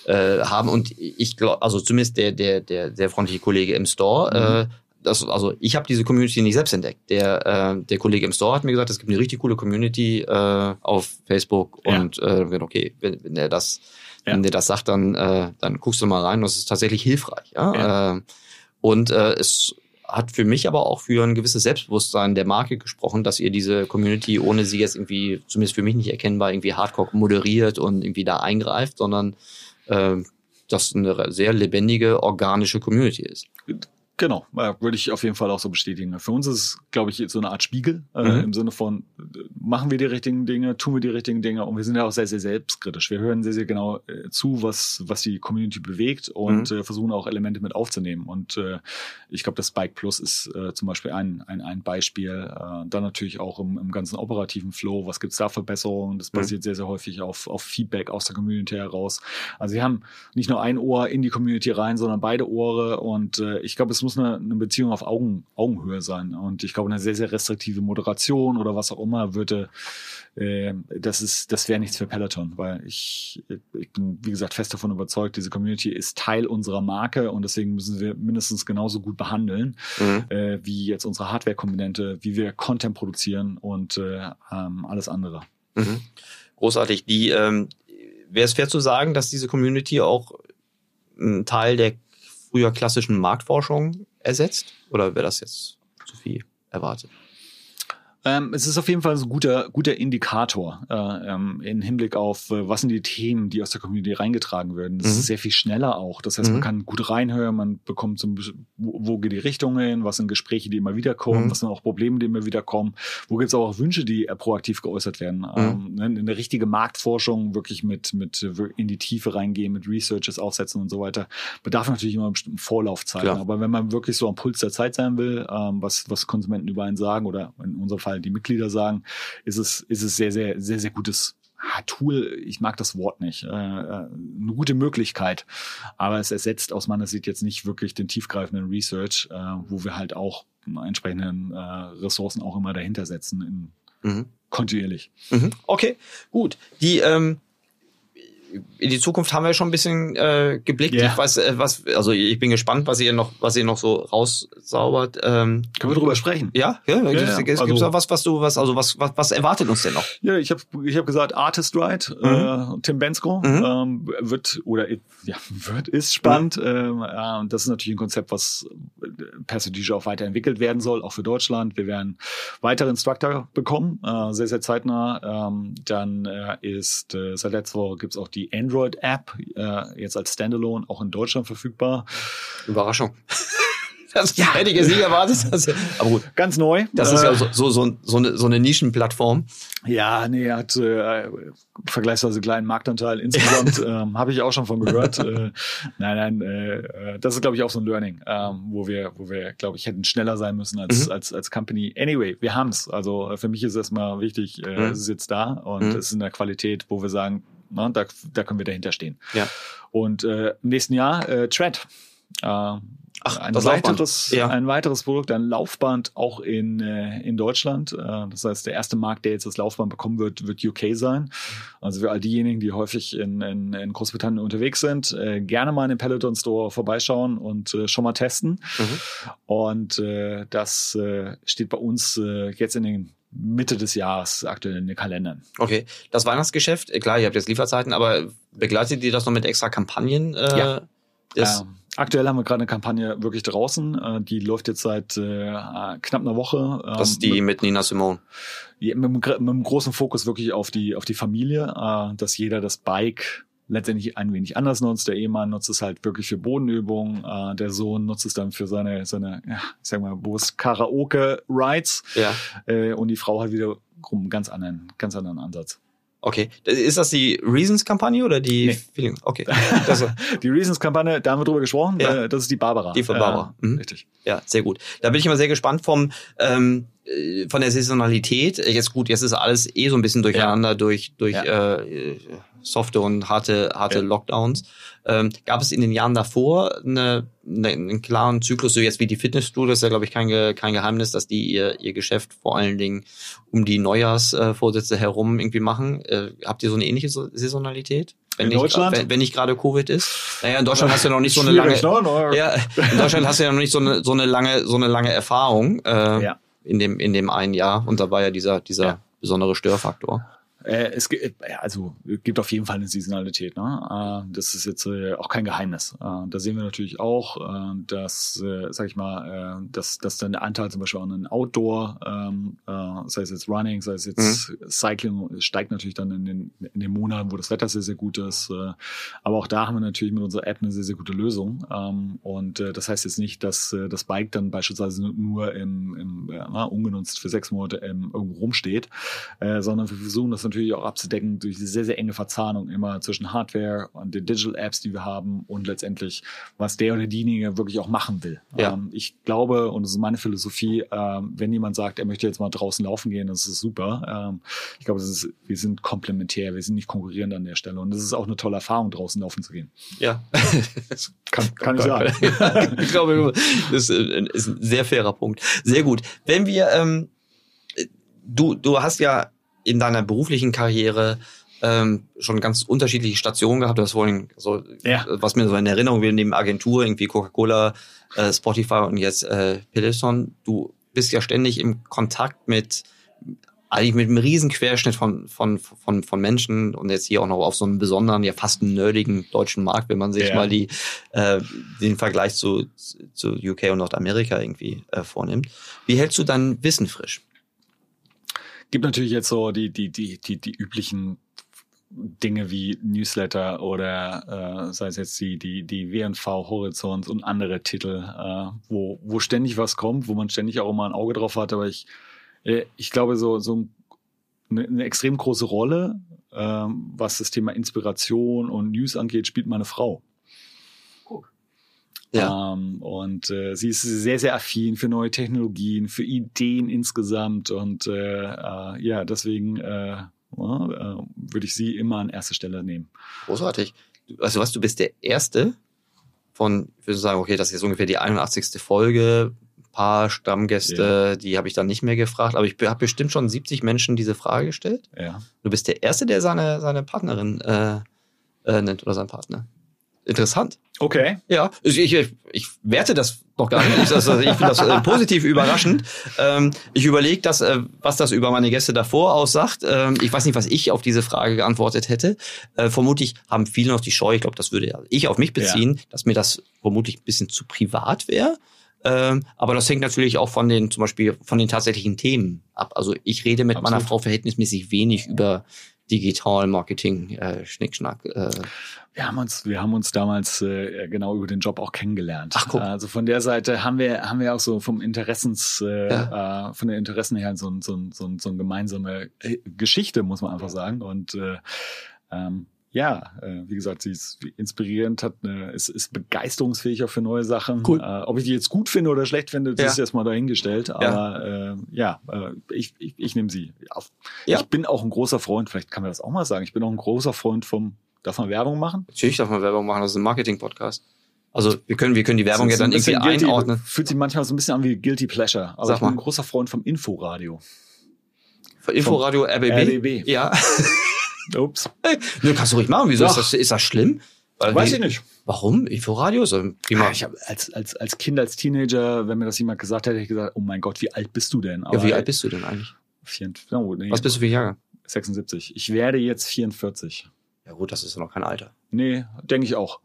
[SPEAKER 2] äh, haben. Und ich glaube, also zumindest der, der, der sehr freundliche Kollege im Store, äh, das, also ich habe diese Community nicht selbst entdeckt. Der, äh, der Kollege im Store hat mir gesagt, es gibt eine richtig coole Community äh, auf Facebook
[SPEAKER 3] Ja.
[SPEAKER 2] und äh, okay, wenn, wenn der das,
[SPEAKER 3] Ja.
[SPEAKER 2] wenn der das sagt, dann, äh, dann guckst du mal rein. Das ist tatsächlich hilfreich. Ja?
[SPEAKER 3] Ja.
[SPEAKER 2] Äh, und äh, es hat für mich aber auch für ein gewisses Selbstbewusstsein der Marke gesprochen, dass ihr diese Community, ohne sie jetzt irgendwie, zumindest für mich nicht erkennbar, irgendwie hardcore moderiert und irgendwie da eingreift, sondern äh, das eine sehr lebendige, organische Community ist.
[SPEAKER 3] Genau, äh, würde ich auf jeden Fall auch so bestätigen. Für uns ist es, glaube ich, so eine Art Spiegel äh,
[SPEAKER 2] Mhm.
[SPEAKER 3] im Sinne von, machen wir die richtigen Dinge, tun wir die richtigen Dinge und wir sind ja auch sehr, sehr selbstkritisch. Wir hören sehr, sehr genau äh, zu, was, was die Community bewegt und äh, versuchen auch Elemente mit aufzunehmen. Und äh, ich glaube, das Spike Plus ist zum Beispiel ein, ein, ein Beispiel. Dann natürlich auch im, im ganzen operativen Flow, was gibt's da Verbesserungen? Das
[SPEAKER 2] Mhm.
[SPEAKER 3] basiert sehr, sehr häufig auf, auf Feedback aus der Community heraus. Also wir haben nicht nur ein Ohr in die Community rein, sondern beide Ohre. Und ich glaube, es muss eine, eine Beziehung auf Augen, Augenhöhe sein. Und ich glaube, eine sehr, sehr restriktive Moderation oder was auch immer würde, äh, das ist, das wäre nichts für Peloton, weil ich, ich bin, wie gesagt, fest davon überzeugt, diese Community ist Teil unserer Marke und deswegen müssen wir mindestens genauso gut behandeln, äh, wie jetzt unsere Hardware-Komponente, wie wir Content produzieren und äh, ähm, alles andere.
[SPEAKER 2] Mhm. Großartig. Die ähm, wäre es fair zu sagen, dass diese Community auch einen Teil der früher klassischen Marktforschung ersetzt? Oder wäre das jetzt zu viel erwartet?
[SPEAKER 3] Ähm, es ist auf jeden Fall ein guter, guter Indikator äh, ähm, im Hinblick auf, äh, was sind die Themen, die aus der Community reingetragen werden. Das
[SPEAKER 2] Mhm.
[SPEAKER 3] ist sehr viel schneller auch. Das heißt, man
[SPEAKER 2] Mhm.
[SPEAKER 3] kann gut reinhören, man bekommt so wo, wo geht die Richtung hin, was sind Gespräche, die immer wieder kommen,
[SPEAKER 2] Mhm.
[SPEAKER 3] was sind auch Probleme, die immer wieder kommen, wo gibt es auch Wünsche, die äh, proaktiv geäußert werden.
[SPEAKER 2] Mhm.
[SPEAKER 3] Ähm, ne, eine richtige Marktforschung, wirklich mit, mit in die Tiefe reingehen, mit Researches aufsetzen und so weiter, bedarf natürlich immer bestimmten Vorlaufzeiten. Aber wenn man wirklich so am Puls der Zeit sein will, ähm, was, was Konsumenten über einen sagen oder in unserem Fall die Mitglieder sagen, ist es, ist es sehr, sehr, sehr, sehr gutes Tool. Ich mag das Wort nicht. Äh, äh, eine gute Möglichkeit. Aber es ersetzt aus meiner Sicht jetzt nicht wirklich den tiefgreifenden Research, äh, wo wir halt auch entsprechenden äh, Ressourcen auch immer dahinter setzen, in,
[SPEAKER 2] Mhm.
[SPEAKER 3] kontinuierlich.
[SPEAKER 2] Mhm. Okay, gut. Die ähm, in die Zukunft haben wir schon ein bisschen äh, geblickt.
[SPEAKER 3] Ja.
[SPEAKER 2] Ich weiß, äh, was, also ich bin gespannt, was ihr noch, was ihr noch so rauszaubert. Ähm,
[SPEAKER 3] Können wir drüber sprechen?
[SPEAKER 2] ja, ja, ja,
[SPEAKER 3] ja.
[SPEAKER 2] Gibt's,
[SPEAKER 3] Also-
[SPEAKER 2] gibt's noch was, was du, was, also was, was, was erwartet uns denn noch?
[SPEAKER 3] Ja, ich habe ich hab gesagt, Artist Right, äh, Tim Bensko
[SPEAKER 2] Mhm.
[SPEAKER 3] ähm, wird oder ja, wird, ist spannend. Ähm, ja, und das ist natürlich ein Konzept, was äh, perspektivisch auch weiterentwickelt werden soll, auch für Deutschland. Wir werden weitere Instructor bekommen, äh, sehr, sehr zeitnah. Ähm, dann äh, ist äh, seit letzter Woche gibt's auch die Android-App, äh, jetzt als Standalone auch in Deutschland verfügbar.
[SPEAKER 2] Überraschung. Das hätte ich jetzt nicht erwartet. Das, aber gut.
[SPEAKER 3] Ganz neu.
[SPEAKER 2] Das ist
[SPEAKER 3] Äh,
[SPEAKER 2] ja so, so, so, so, eine, so eine Nischenplattform.
[SPEAKER 3] Ja, nee, hat äh, vergleichsweise kleinen Marktanteil insgesamt, ähm, habe ich auch schon von gehört. äh, nein, nein, äh, äh, das ist, glaube ich, auch so ein Learning, ähm, wo wir, wo wir, glaube ich, hätten schneller sein müssen als,
[SPEAKER 2] Mhm.
[SPEAKER 3] als, als Company. Anyway, wir haben's. Also äh, für mich ist erstmal wichtig, äh,
[SPEAKER 2] Mhm.
[SPEAKER 3] es ist jetzt da und
[SPEAKER 2] Mhm.
[SPEAKER 3] es ist in der Qualität, wo wir sagen, na, da, da können wir dahinter stehen.
[SPEAKER 2] Ja.
[SPEAKER 3] Und äh, im nächsten Jahr äh, Tread. Äh,
[SPEAKER 2] Ach,
[SPEAKER 3] ein weiteres,
[SPEAKER 2] Ja.
[SPEAKER 3] ein weiteres Produkt, ein Laufband auch in, äh, in Deutschland. Äh, das heißt, der erste Markt, der jetzt das Laufband bekommen wird, wird UK sein. Also für all diejenigen, die häufig in, in, in Großbritannien unterwegs sind, äh, gerne mal in den Peloton Store vorbeischauen und äh, schon mal testen.
[SPEAKER 2] Mhm.
[SPEAKER 3] Und äh, das äh, steht bei uns jetzt in den Mitte des Jahres aktuell in den Kalendern.
[SPEAKER 2] Okay. Das Weihnachtsgeschäft, äh, klar, ihr habt jetzt Lieferzeiten, aber begleitet ihr das noch mit extra Kampagnen? Äh,
[SPEAKER 3] Ja. Ähm, aktuell haben wir gerade eine Kampagne wirklich draußen. Äh, die läuft jetzt seit äh, knapp einer Woche. Ähm,
[SPEAKER 2] das ist die mit Nina Simone.
[SPEAKER 3] Mit, einem gr- mit einem großen Fokus wirklich auf die, auf die Familie, äh, dass jeder das Bike letztendlich ein wenig anders nutzt. Der Ehemann nutzt es halt wirklich für Bodenübungen. Äh, der Sohn nutzt es dann für seine, seine ja, ich sag mal, Bus Karaoke-Rides.
[SPEAKER 2] Ja.
[SPEAKER 3] Äh, und die Frau hat wiederum einen ganz anderen, ganz anderen Ansatz.
[SPEAKER 2] Okay. Ist das die Reasons-Kampagne oder die
[SPEAKER 3] Nee.
[SPEAKER 2] Feeling? Okay.
[SPEAKER 3] Die Reasons-Kampagne, da haben wir drüber gesprochen.
[SPEAKER 2] Ja.
[SPEAKER 3] Äh, das ist die Barbara.
[SPEAKER 2] Die von Barbara.
[SPEAKER 3] Äh,
[SPEAKER 2] Mhm.
[SPEAKER 3] Richtig.
[SPEAKER 2] ja, sehr gut. Da bin ich immer sehr gespannt vom ähm, äh, von der Saisonalität. Jetzt gut, jetzt ist alles eh so ein bisschen durcheinander durch durch
[SPEAKER 3] Ja.
[SPEAKER 2] äh, softe und harte harte
[SPEAKER 3] Ja.
[SPEAKER 2] Lockdowns. Ähm, gab es in den Jahren davor eine, eine, einen klaren Zyklus, so jetzt wie die Fitnessstudios, ist ja glaube ich kein, kein Geheimnis, dass die ihr, ihr Geschäft vor allen Dingen um die Neujahrsvorsätze herum irgendwie machen. Äh, habt ihr so eine ähnliche So- Saisonalität? Wenn
[SPEAKER 3] In
[SPEAKER 2] nicht,
[SPEAKER 3] Deutschland?
[SPEAKER 2] Wenn, wenn nicht gerade Covid ist? Naja, in Deutschland hast du ja noch nicht so eine lange.
[SPEAKER 3] Ne?
[SPEAKER 2] Ja, in Deutschland hast du ja noch nicht so eine, so eine lange, so eine lange Erfahrung äh,
[SPEAKER 3] Ja.
[SPEAKER 2] in dem in dem einen Jahr und da war ja dieser dieser
[SPEAKER 3] Ja.
[SPEAKER 2] besondere Störfaktor.
[SPEAKER 3] Äh, es gibt, ja, also gibt auf jeden Fall eine Saisonalität. Ne? Äh, das ist jetzt äh, auch kein Geheimnis. Äh, da sehen wir natürlich auch, äh, dass, äh, sag ich mal, äh, dass, dass dann der Anteil zum Beispiel an den Outdoor, ähm, äh, sei es jetzt Running, sei es jetzt Cycling, steigt natürlich dann in den, in den Monaten, wo das Wetter sehr, sehr gut ist. Äh, aber auch da haben wir natürlich mit unserer App eine sehr, sehr gute Lösung. Ähm, und äh, das heißt jetzt nicht, dass äh, das Bike dann beispielsweise nur im, im äh, na, ungenutzt für sechs Monate ähm, irgendwo rumsteht, äh, sondern wir versuchen das natürlich auch abzudecken durch diese sehr, sehr enge Verzahnung immer zwischen Hardware und den Digital Apps, die wir haben und letztendlich, was der oder diejenige wirklich auch machen will.
[SPEAKER 2] Ja.
[SPEAKER 3] Ähm, ich glaube, und das ist meine Philosophie, ähm, wenn jemand sagt, er möchte jetzt mal draußen laufen gehen, das ist super. Ähm, ich glaube, das ist, wir sind komplementär, wir sind nicht konkurrierend an der Stelle und das ist auch eine tolle Erfahrung, draußen laufen zu gehen.
[SPEAKER 2] Ja.
[SPEAKER 3] Kann, kann ich sagen.
[SPEAKER 2] ich glaube, das ist ein sehr fairer Punkt. Sehr gut. Wenn wir, ähm, du, du hast ja in deiner beruflichen Karriere ähm, schon ganz unterschiedliche Stationen gehabt. Du hast vorhin so,
[SPEAKER 3] Ja.
[SPEAKER 2] was mir so in Erinnerung will, neben Agentur, irgendwie Coca-Cola, äh, Spotify und jetzt äh, Peloton. Du bist ja ständig im Kontakt mit eigentlich mit einem riesen Querschnitt von, von, von, von Menschen und jetzt hier auch noch auf so einem besonderen, ja fast nerdigen deutschen Markt, wenn man sich
[SPEAKER 3] Ja.
[SPEAKER 2] mal die, äh, den Vergleich zu, zu UK und Nordamerika irgendwie äh, vornimmt. Wie hältst du dein Wissen frisch?
[SPEAKER 3] Gibt natürlich jetzt so die, die, die, die, die üblichen Dinge wie Newsletter oder äh, sei es jetzt die, die, die WNV Horizont und andere Titel, äh, wo, wo ständig was kommt, wo man ständig auch immer ein Auge drauf hat. Aber ich, äh, ich glaube, so, so eine, eine extrem große Rolle, ähm, was das Thema Inspiration und News angeht, spielt meine Frau.
[SPEAKER 2] Ja.
[SPEAKER 3] Ähm, und äh, sie ist sehr, sehr affin für neue Technologien, für Ideen insgesamt. Und äh, äh, ja, deswegen äh, ja, äh, würde ich sie immer an erste Stelle nehmen.
[SPEAKER 2] Großartig. Also was, du bist der Erste von, ich würde sagen, okay, das ist jetzt ungefähr die 81. Folge. Ein paar Stammgäste, die habe ich dann nicht mehr gefragt, aber ich habe bestimmt schon 70 Menschen diese Frage gestellt.
[SPEAKER 3] Ja.
[SPEAKER 2] Du bist der Erste, der seine, seine Partnerin äh, äh, nennt oder seinen Partner. Interessant.
[SPEAKER 3] Okay.
[SPEAKER 2] Ja, ich, ich, ich werte das noch gar nicht. Ich, also, ich finde das äh, positiv überraschend. Ähm, ich überlege, das, äh, was das über meine Gäste davor aussagt. Ähm, ich weiß nicht, was ich auf diese Frage geantwortet hätte. Äh, vermutlich haben viele noch die Scheu, ich glaube, das würde ja ich auf mich beziehen, dass mir das vermutlich ein bisschen zu privat wäre. Ähm, aber das hängt natürlich auch von den, zum Beispiel von den tatsächlichen Themen ab. Also ich rede mit meiner
[SPEAKER 3] Absolut.
[SPEAKER 2] Frau verhältnismäßig wenig über Digital Marketing, äh, Schnickschnack. Äh,
[SPEAKER 3] Wir haben uns, wir haben uns damals äh, genau über den Job auch kennengelernt.
[SPEAKER 2] Ach, guck.
[SPEAKER 3] Also von der Seite haben wir, haben wir auch so vom Interessens, äh, äh, von den Interessen her so, ein- so, ein- so, ein- so eine gemeinsame äh, Geschichte, muss man einfach sagen. Und äh, ähm, ja, äh, wie gesagt, sie ist inspirierend, hat eine, ist, ist begeisterungsfähig auch für neue Sachen.
[SPEAKER 2] Cool.
[SPEAKER 3] Äh, ob ich die jetzt gut finde oder schlecht finde, das
[SPEAKER 2] Ja.
[SPEAKER 3] ist erstmal dahingestellt. Aber äh, ja, äh, ich, ich, ich nehme sie. Auf.
[SPEAKER 2] Ja.
[SPEAKER 3] Ich bin auch ein großer Freund, vielleicht kann man das auch mal sagen, ich bin auch ein großer Freund vom, darf man Werbung machen?
[SPEAKER 2] Natürlich darf man Werbung machen, das ist ein Marketing-Podcast. Also wir können, wir können die Werbung ja dann irgendwie
[SPEAKER 3] guilty,
[SPEAKER 2] einordnen.
[SPEAKER 3] Fühlt sich manchmal so ein bisschen an wie Guilty Pleasure. Aber
[SPEAKER 2] Sag
[SPEAKER 3] ich bin
[SPEAKER 2] mal.
[SPEAKER 3] ein großer Freund vom Inforadio.
[SPEAKER 2] Inforadio RBB.
[SPEAKER 3] RBB.
[SPEAKER 2] Ja.
[SPEAKER 3] Ups.
[SPEAKER 2] Nö, kannst du ruhig machen. Wieso ist das, ist das schlimm? Weil
[SPEAKER 3] Weiß ich nicht.
[SPEAKER 2] Warum? Inforadio doch prima.
[SPEAKER 3] Ja, ich hab als, als, als Kind, als Teenager, wenn mir das jemand gesagt hätte, hätte ich gesagt, oh mein Gott, wie alt bist du denn?
[SPEAKER 2] ja, wie alt bist du denn eigentlich?
[SPEAKER 3] 44, oh, nee,
[SPEAKER 2] Was bist du für Jahrgang?
[SPEAKER 3] 76. Ich werde jetzt 44.
[SPEAKER 2] Ja gut, das ist ja noch kein Alter.
[SPEAKER 3] Nee, denke ich auch.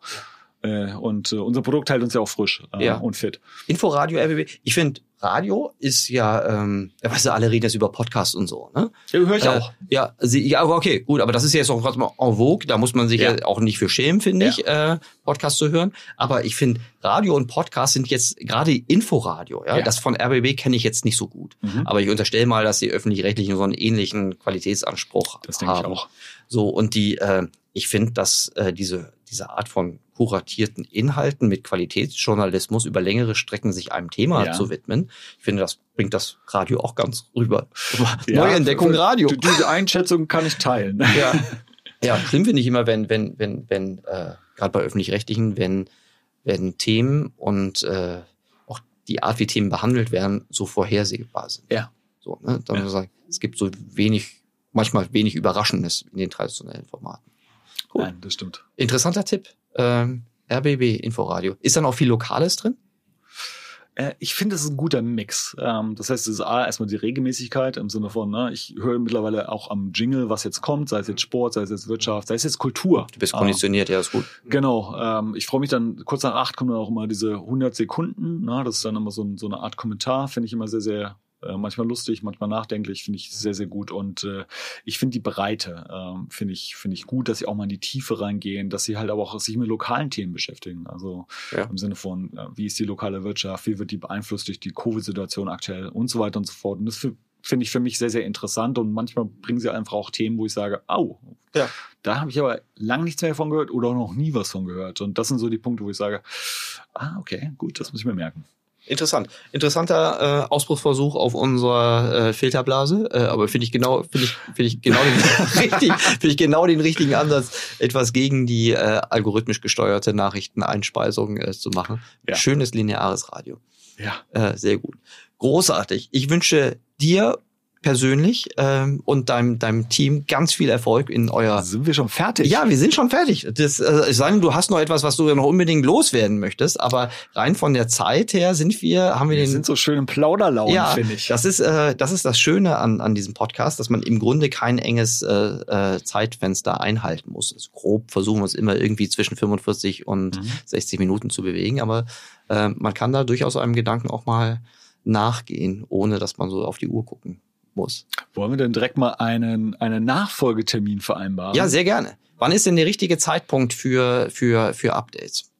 [SPEAKER 3] Äh, und äh, unser Produkt hält uns ja auch frisch äh,
[SPEAKER 2] Ja.
[SPEAKER 3] und fit.
[SPEAKER 2] Inforadio RBB. Ich finde Radio ist ja, ähm, ja, weißt du, alle reden jetzt über Podcasts und so, ne?
[SPEAKER 3] Ja, höre ich
[SPEAKER 2] Äh,
[SPEAKER 3] auch.
[SPEAKER 2] Ja, sie, ja, okay, gut, aber das ist jetzt auch gerade mal en vogue, da muss man sich ja,
[SPEAKER 3] Ja.
[SPEAKER 2] auch nicht für schämen, finde
[SPEAKER 3] Ja.
[SPEAKER 2] ich, äh, Podcast zu hören. Aber ich finde, Radio und Podcast sind jetzt gerade Inforadio, ja?
[SPEAKER 3] Ja.
[SPEAKER 2] das von RBB kenne ich jetzt nicht so gut.
[SPEAKER 3] Mhm.
[SPEAKER 2] Aber ich unterstelle mal, dass die öffentlich-rechtlichen so einen ähnlichen Qualitätsanspruch
[SPEAKER 3] Das denke ich
[SPEAKER 2] haben.
[SPEAKER 3] auch.
[SPEAKER 2] So, und die, äh, ich finde, dass äh, diese, diese Art von kuratierten Inhalten mit Qualitätsjournalismus über längere Strecken sich einem Thema
[SPEAKER 3] Ja.
[SPEAKER 2] zu widmen, ich finde, das bringt das Radio auch ganz rüber.
[SPEAKER 3] Ja,
[SPEAKER 2] Neue Entdeckung
[SPEAKER 3] für-
[SPEAKER 2] Radio.
[SPEAKER 3] Die, diese Einschätzung kann ich teilen.
[SPEAKER 2] Ja, ja schlimm finde ich immer, wenn, wenn, wenn, wenn, äh, gerade bei öffentlich-rechtlichen, wenn, wenn Themen und äh, auch die Art, wie Themen behandelt werden, so vorhersehbar sind.
[SPEAKER 3] Ja.
[SPEAKER 2] So, ne? Dann
[SPEAKER 3] Ja.
[SPEAKER 2] sagen, es gibt so wenig, manchmal wenig Überraschendes in den traditionellen Formaten. Cool.
[SPEAKER 3] Nein, das stimmt.
[SPEAKER 2] Interessanter Tipp. Ähm, RBB Inforadio. Ist dann auch viel Lokales drin?
[SPEAKER 3] Äh, ich finde, es ist ein guter Mix. Ähm, das heißt, es ist A, erstmal die Regelmäßigkeit im Sinne von, ne, ich höre mittlerweile auch am Jingle, was jetzt kommt, sei es jetzt Sport, sei es jetzt Wirtschaft, sei es jetzt Kultur.
[SPEAKER 2] Du bist konditioniert, ja, ist gut.
[SPEAKER 3] Genau, ähm, ich freue mich dann, kurz nach acht kommen dann auch immer diese 100 Sekunden, ne? das ist dann immer so, ein, so eine Art Kommentar, finde ich immer sehr, sehr, äh, manchmal lustig, manchmal nachdenklich, finde ich sehr, sehr gut und äh, ich finde die Breite, ähm, finde ich, finde ich gut, dass sie auch mal in die Tiefe reingehen, dass sie halt aber auch sich mit lokalen Themen beschäftigen, also
[SPEAKER 2] Ja.
[SPEAKER 3] im Sinne von, äh, wie ist die lokale Wirtschaft, wie wird die beeinflusst durch die Covid-Situation aktuell und so weiter und so fort und das finde ich für mich sehr, sehr interessant und manchmal bringen sie einfach auch Themen, wo ich sage, au,
[SPEAKER 2] Ja.
[SPEAKER 3] da habe ich aber lang nichts mehr von gehört oder noch nie was von gehört. Und das sind so die Punkte, wo ich sage, ah, okay, gut, das muss ich mir merken.
[SPEAKER 2] Interessant. Interessanter äh, Ausbruchsversuch auf unserer äh, Filterblase, äh, aber finde ich genau, finde ich, finde ich genau den richtig, finde ich genau den richtigen Ansatz, etwas gegen die äh, algorithmisch gesteuerte Nachrichteneinspeisung äh, zu machen.
[SPEAKER 3] Ja.
[SPEAKER 2] Schönes lineares Radio.
[SPEAKER 3] Ja.
[SPEAKER 2] Äh, sehr gut. Großartig. Ich wünsche dir persönlich ähm, und deinem, deinem Team ganz viel Erfolg in euer
[SPEAKER 3] Sind wir schon fertig?
[SPEAKER 2] ja, wir sind schon fertig. Das, äh, sei denn, du hast noch etwas, was du noch unbedingt loswerden möchtest, aber rein von der Zeit her sind wir, haben wir,
[SPEAKER 3] Wir
[SPEAKER 2] den.
[SPEAKER 3] sind so schön im Plauderlaune,
[SPEAKER 2] ja,
[SPEAKER 3] finde ich.
[SPEAKER 2] das ist äh, das ist das Schöne an an diesem Podcast, dass man im Grunde kein enges äh, äh, Zeitfenster einhalten muss. Also grob versuchen wir es immer irgendwie zwischen 45 und
[SPEAKER 3] Mhm.
[SPEAKER 2] 60 Minuten zu bewegen, aber äh, man kann da durchaus einem Gedanken auch mal nachgehen, ohne dass man so auf die Uhr gucken muss.
[SPEAKER 3] Wollen wir denn direkt mal einen, einen Nachfolgetermin vereinbaren?
[SPEAKER 2] Ja, sehr gerne. Wann ist denn der richtige Zeitpunkt für für für Updates?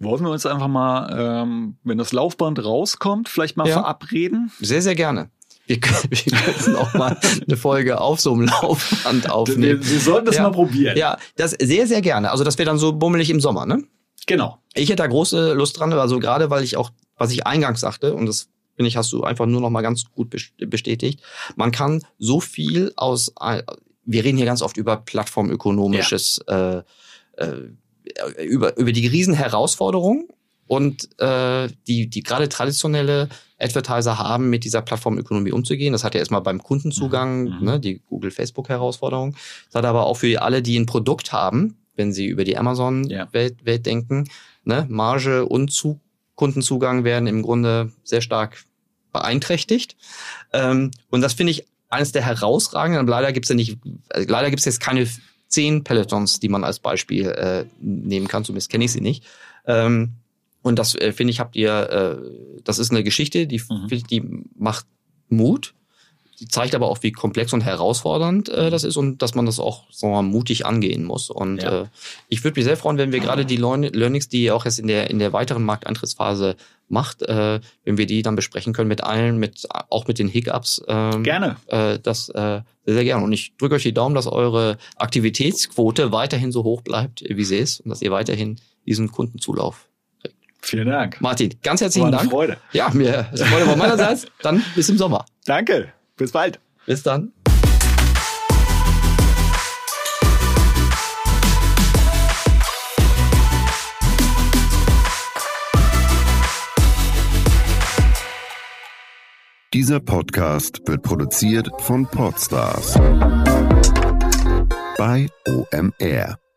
[SPEAKER 3] Wollen wir uns einfach mal, ähm, wenn das Laufband rauskommt, vielleicht mal
[SPEAKER 2] Ja.
[SPEAKER 3] verabreden?
[SPEAKER 2] Sehr, sehr gerne. Wir, können- wir könnten auch mal eine Folge auf so einem Laufband
[SPEAKER 3] Wir,
[SPEAKER 2] aufnehmen.
[SPEAKER 3] wir sollten das
[SPEAKER 2] Ja.
[SPEAKER 3] mal probieren.
[SPEAKER 2] Ja, das sehr, sehr gerne. Also das wäre dann so bummelig im Sommer, ne?
[SPEAKER 3] Genau.
[SPEAKER 2] Ich hätte da große Lust dran, also gerade weil ich auch, was ich eingangs sagte, und das finde ich, hast du einfach nur noch mal ganz gut bes- bestätigt, man kann so viel aus, wir reden hier ganz oft über plattformökonomisches, äh, äh, über, über die riesen Herausforderungen und äh, die, die gerade traditionelle Advertiser haben, mit dieser Plattformökonomie umzugehen. Das hat ja erstmal beim Kundenzugang,
[SPEAKER 3] Mhm.
[SPEAKER 2] ne, die Google-Facebook-Herausforderung. Das hat aber auch für alle, die ein Produkt haben, wenn sie über die
[SPEAKER 3] Ja.
[SPEAKER 2] Amazon-Welt Welt denken, ne, Marge und zu Kundenzugang werden im Grunde sehr stark beeinträchtigt. Ähm, und das finde ich eines der herausragenden. Aber leider gibt's ja nicht, äh, leider gibt's jetzt keine zehn Pelotons, die man als Beispiel äh, nehmen kann. Zumindest kenne ich sie nicht. Ähm, und das äh, finde ich, habt ihr, äh, das ist eine Geschichte, die,
[SPEAKER 3] Mhm.
[SPEAKER 2] die macht Mut. Die zeigt aber auch, wie komplex und herausfordernd äh, das ist und dass man das auch sagen wir mal, mutig angehen muss. Und
[SPEAKER 3] Ja.
[SPEAKER 2] äh, ich würde mich sehr freuen, wenn wir gerade die Learn Learnings, die ihr auch jetzt in der in der weiteren Markteintrittsphase macht, äh, wenn wir die dann besprechen können mit allen, mit auch mit den Hiccups. Ähm,
[SPEAKER 3] Gerne.
[SPEAKER 2] Äh, das äh, sehr, sehr gerne. Und ich drücke euch die Daumen, dass eure Aktivitätsquote weiterhin so hoch bleibt, wie sie ist, und dass ihr weiterhin diesen Kundenzulauf.
[SPEAKER 3] Vielen Dank.
[SPEAKER 2] Martin, ganz herzlichen
[SPEAKER 3] War
[SPEAKER 2] Dank.
[SPEAKER 3] Freude.
[SPEAKER 2] Ja, mir Freude von meinerseits. Dann bis im Sommer.
[SPEAKER 3] Danke. Bis bald.
[SPEAKER 2] Bis dann.
[SPEAKER 4] Dieser Podcast wird produziert von Podstars bei OMR.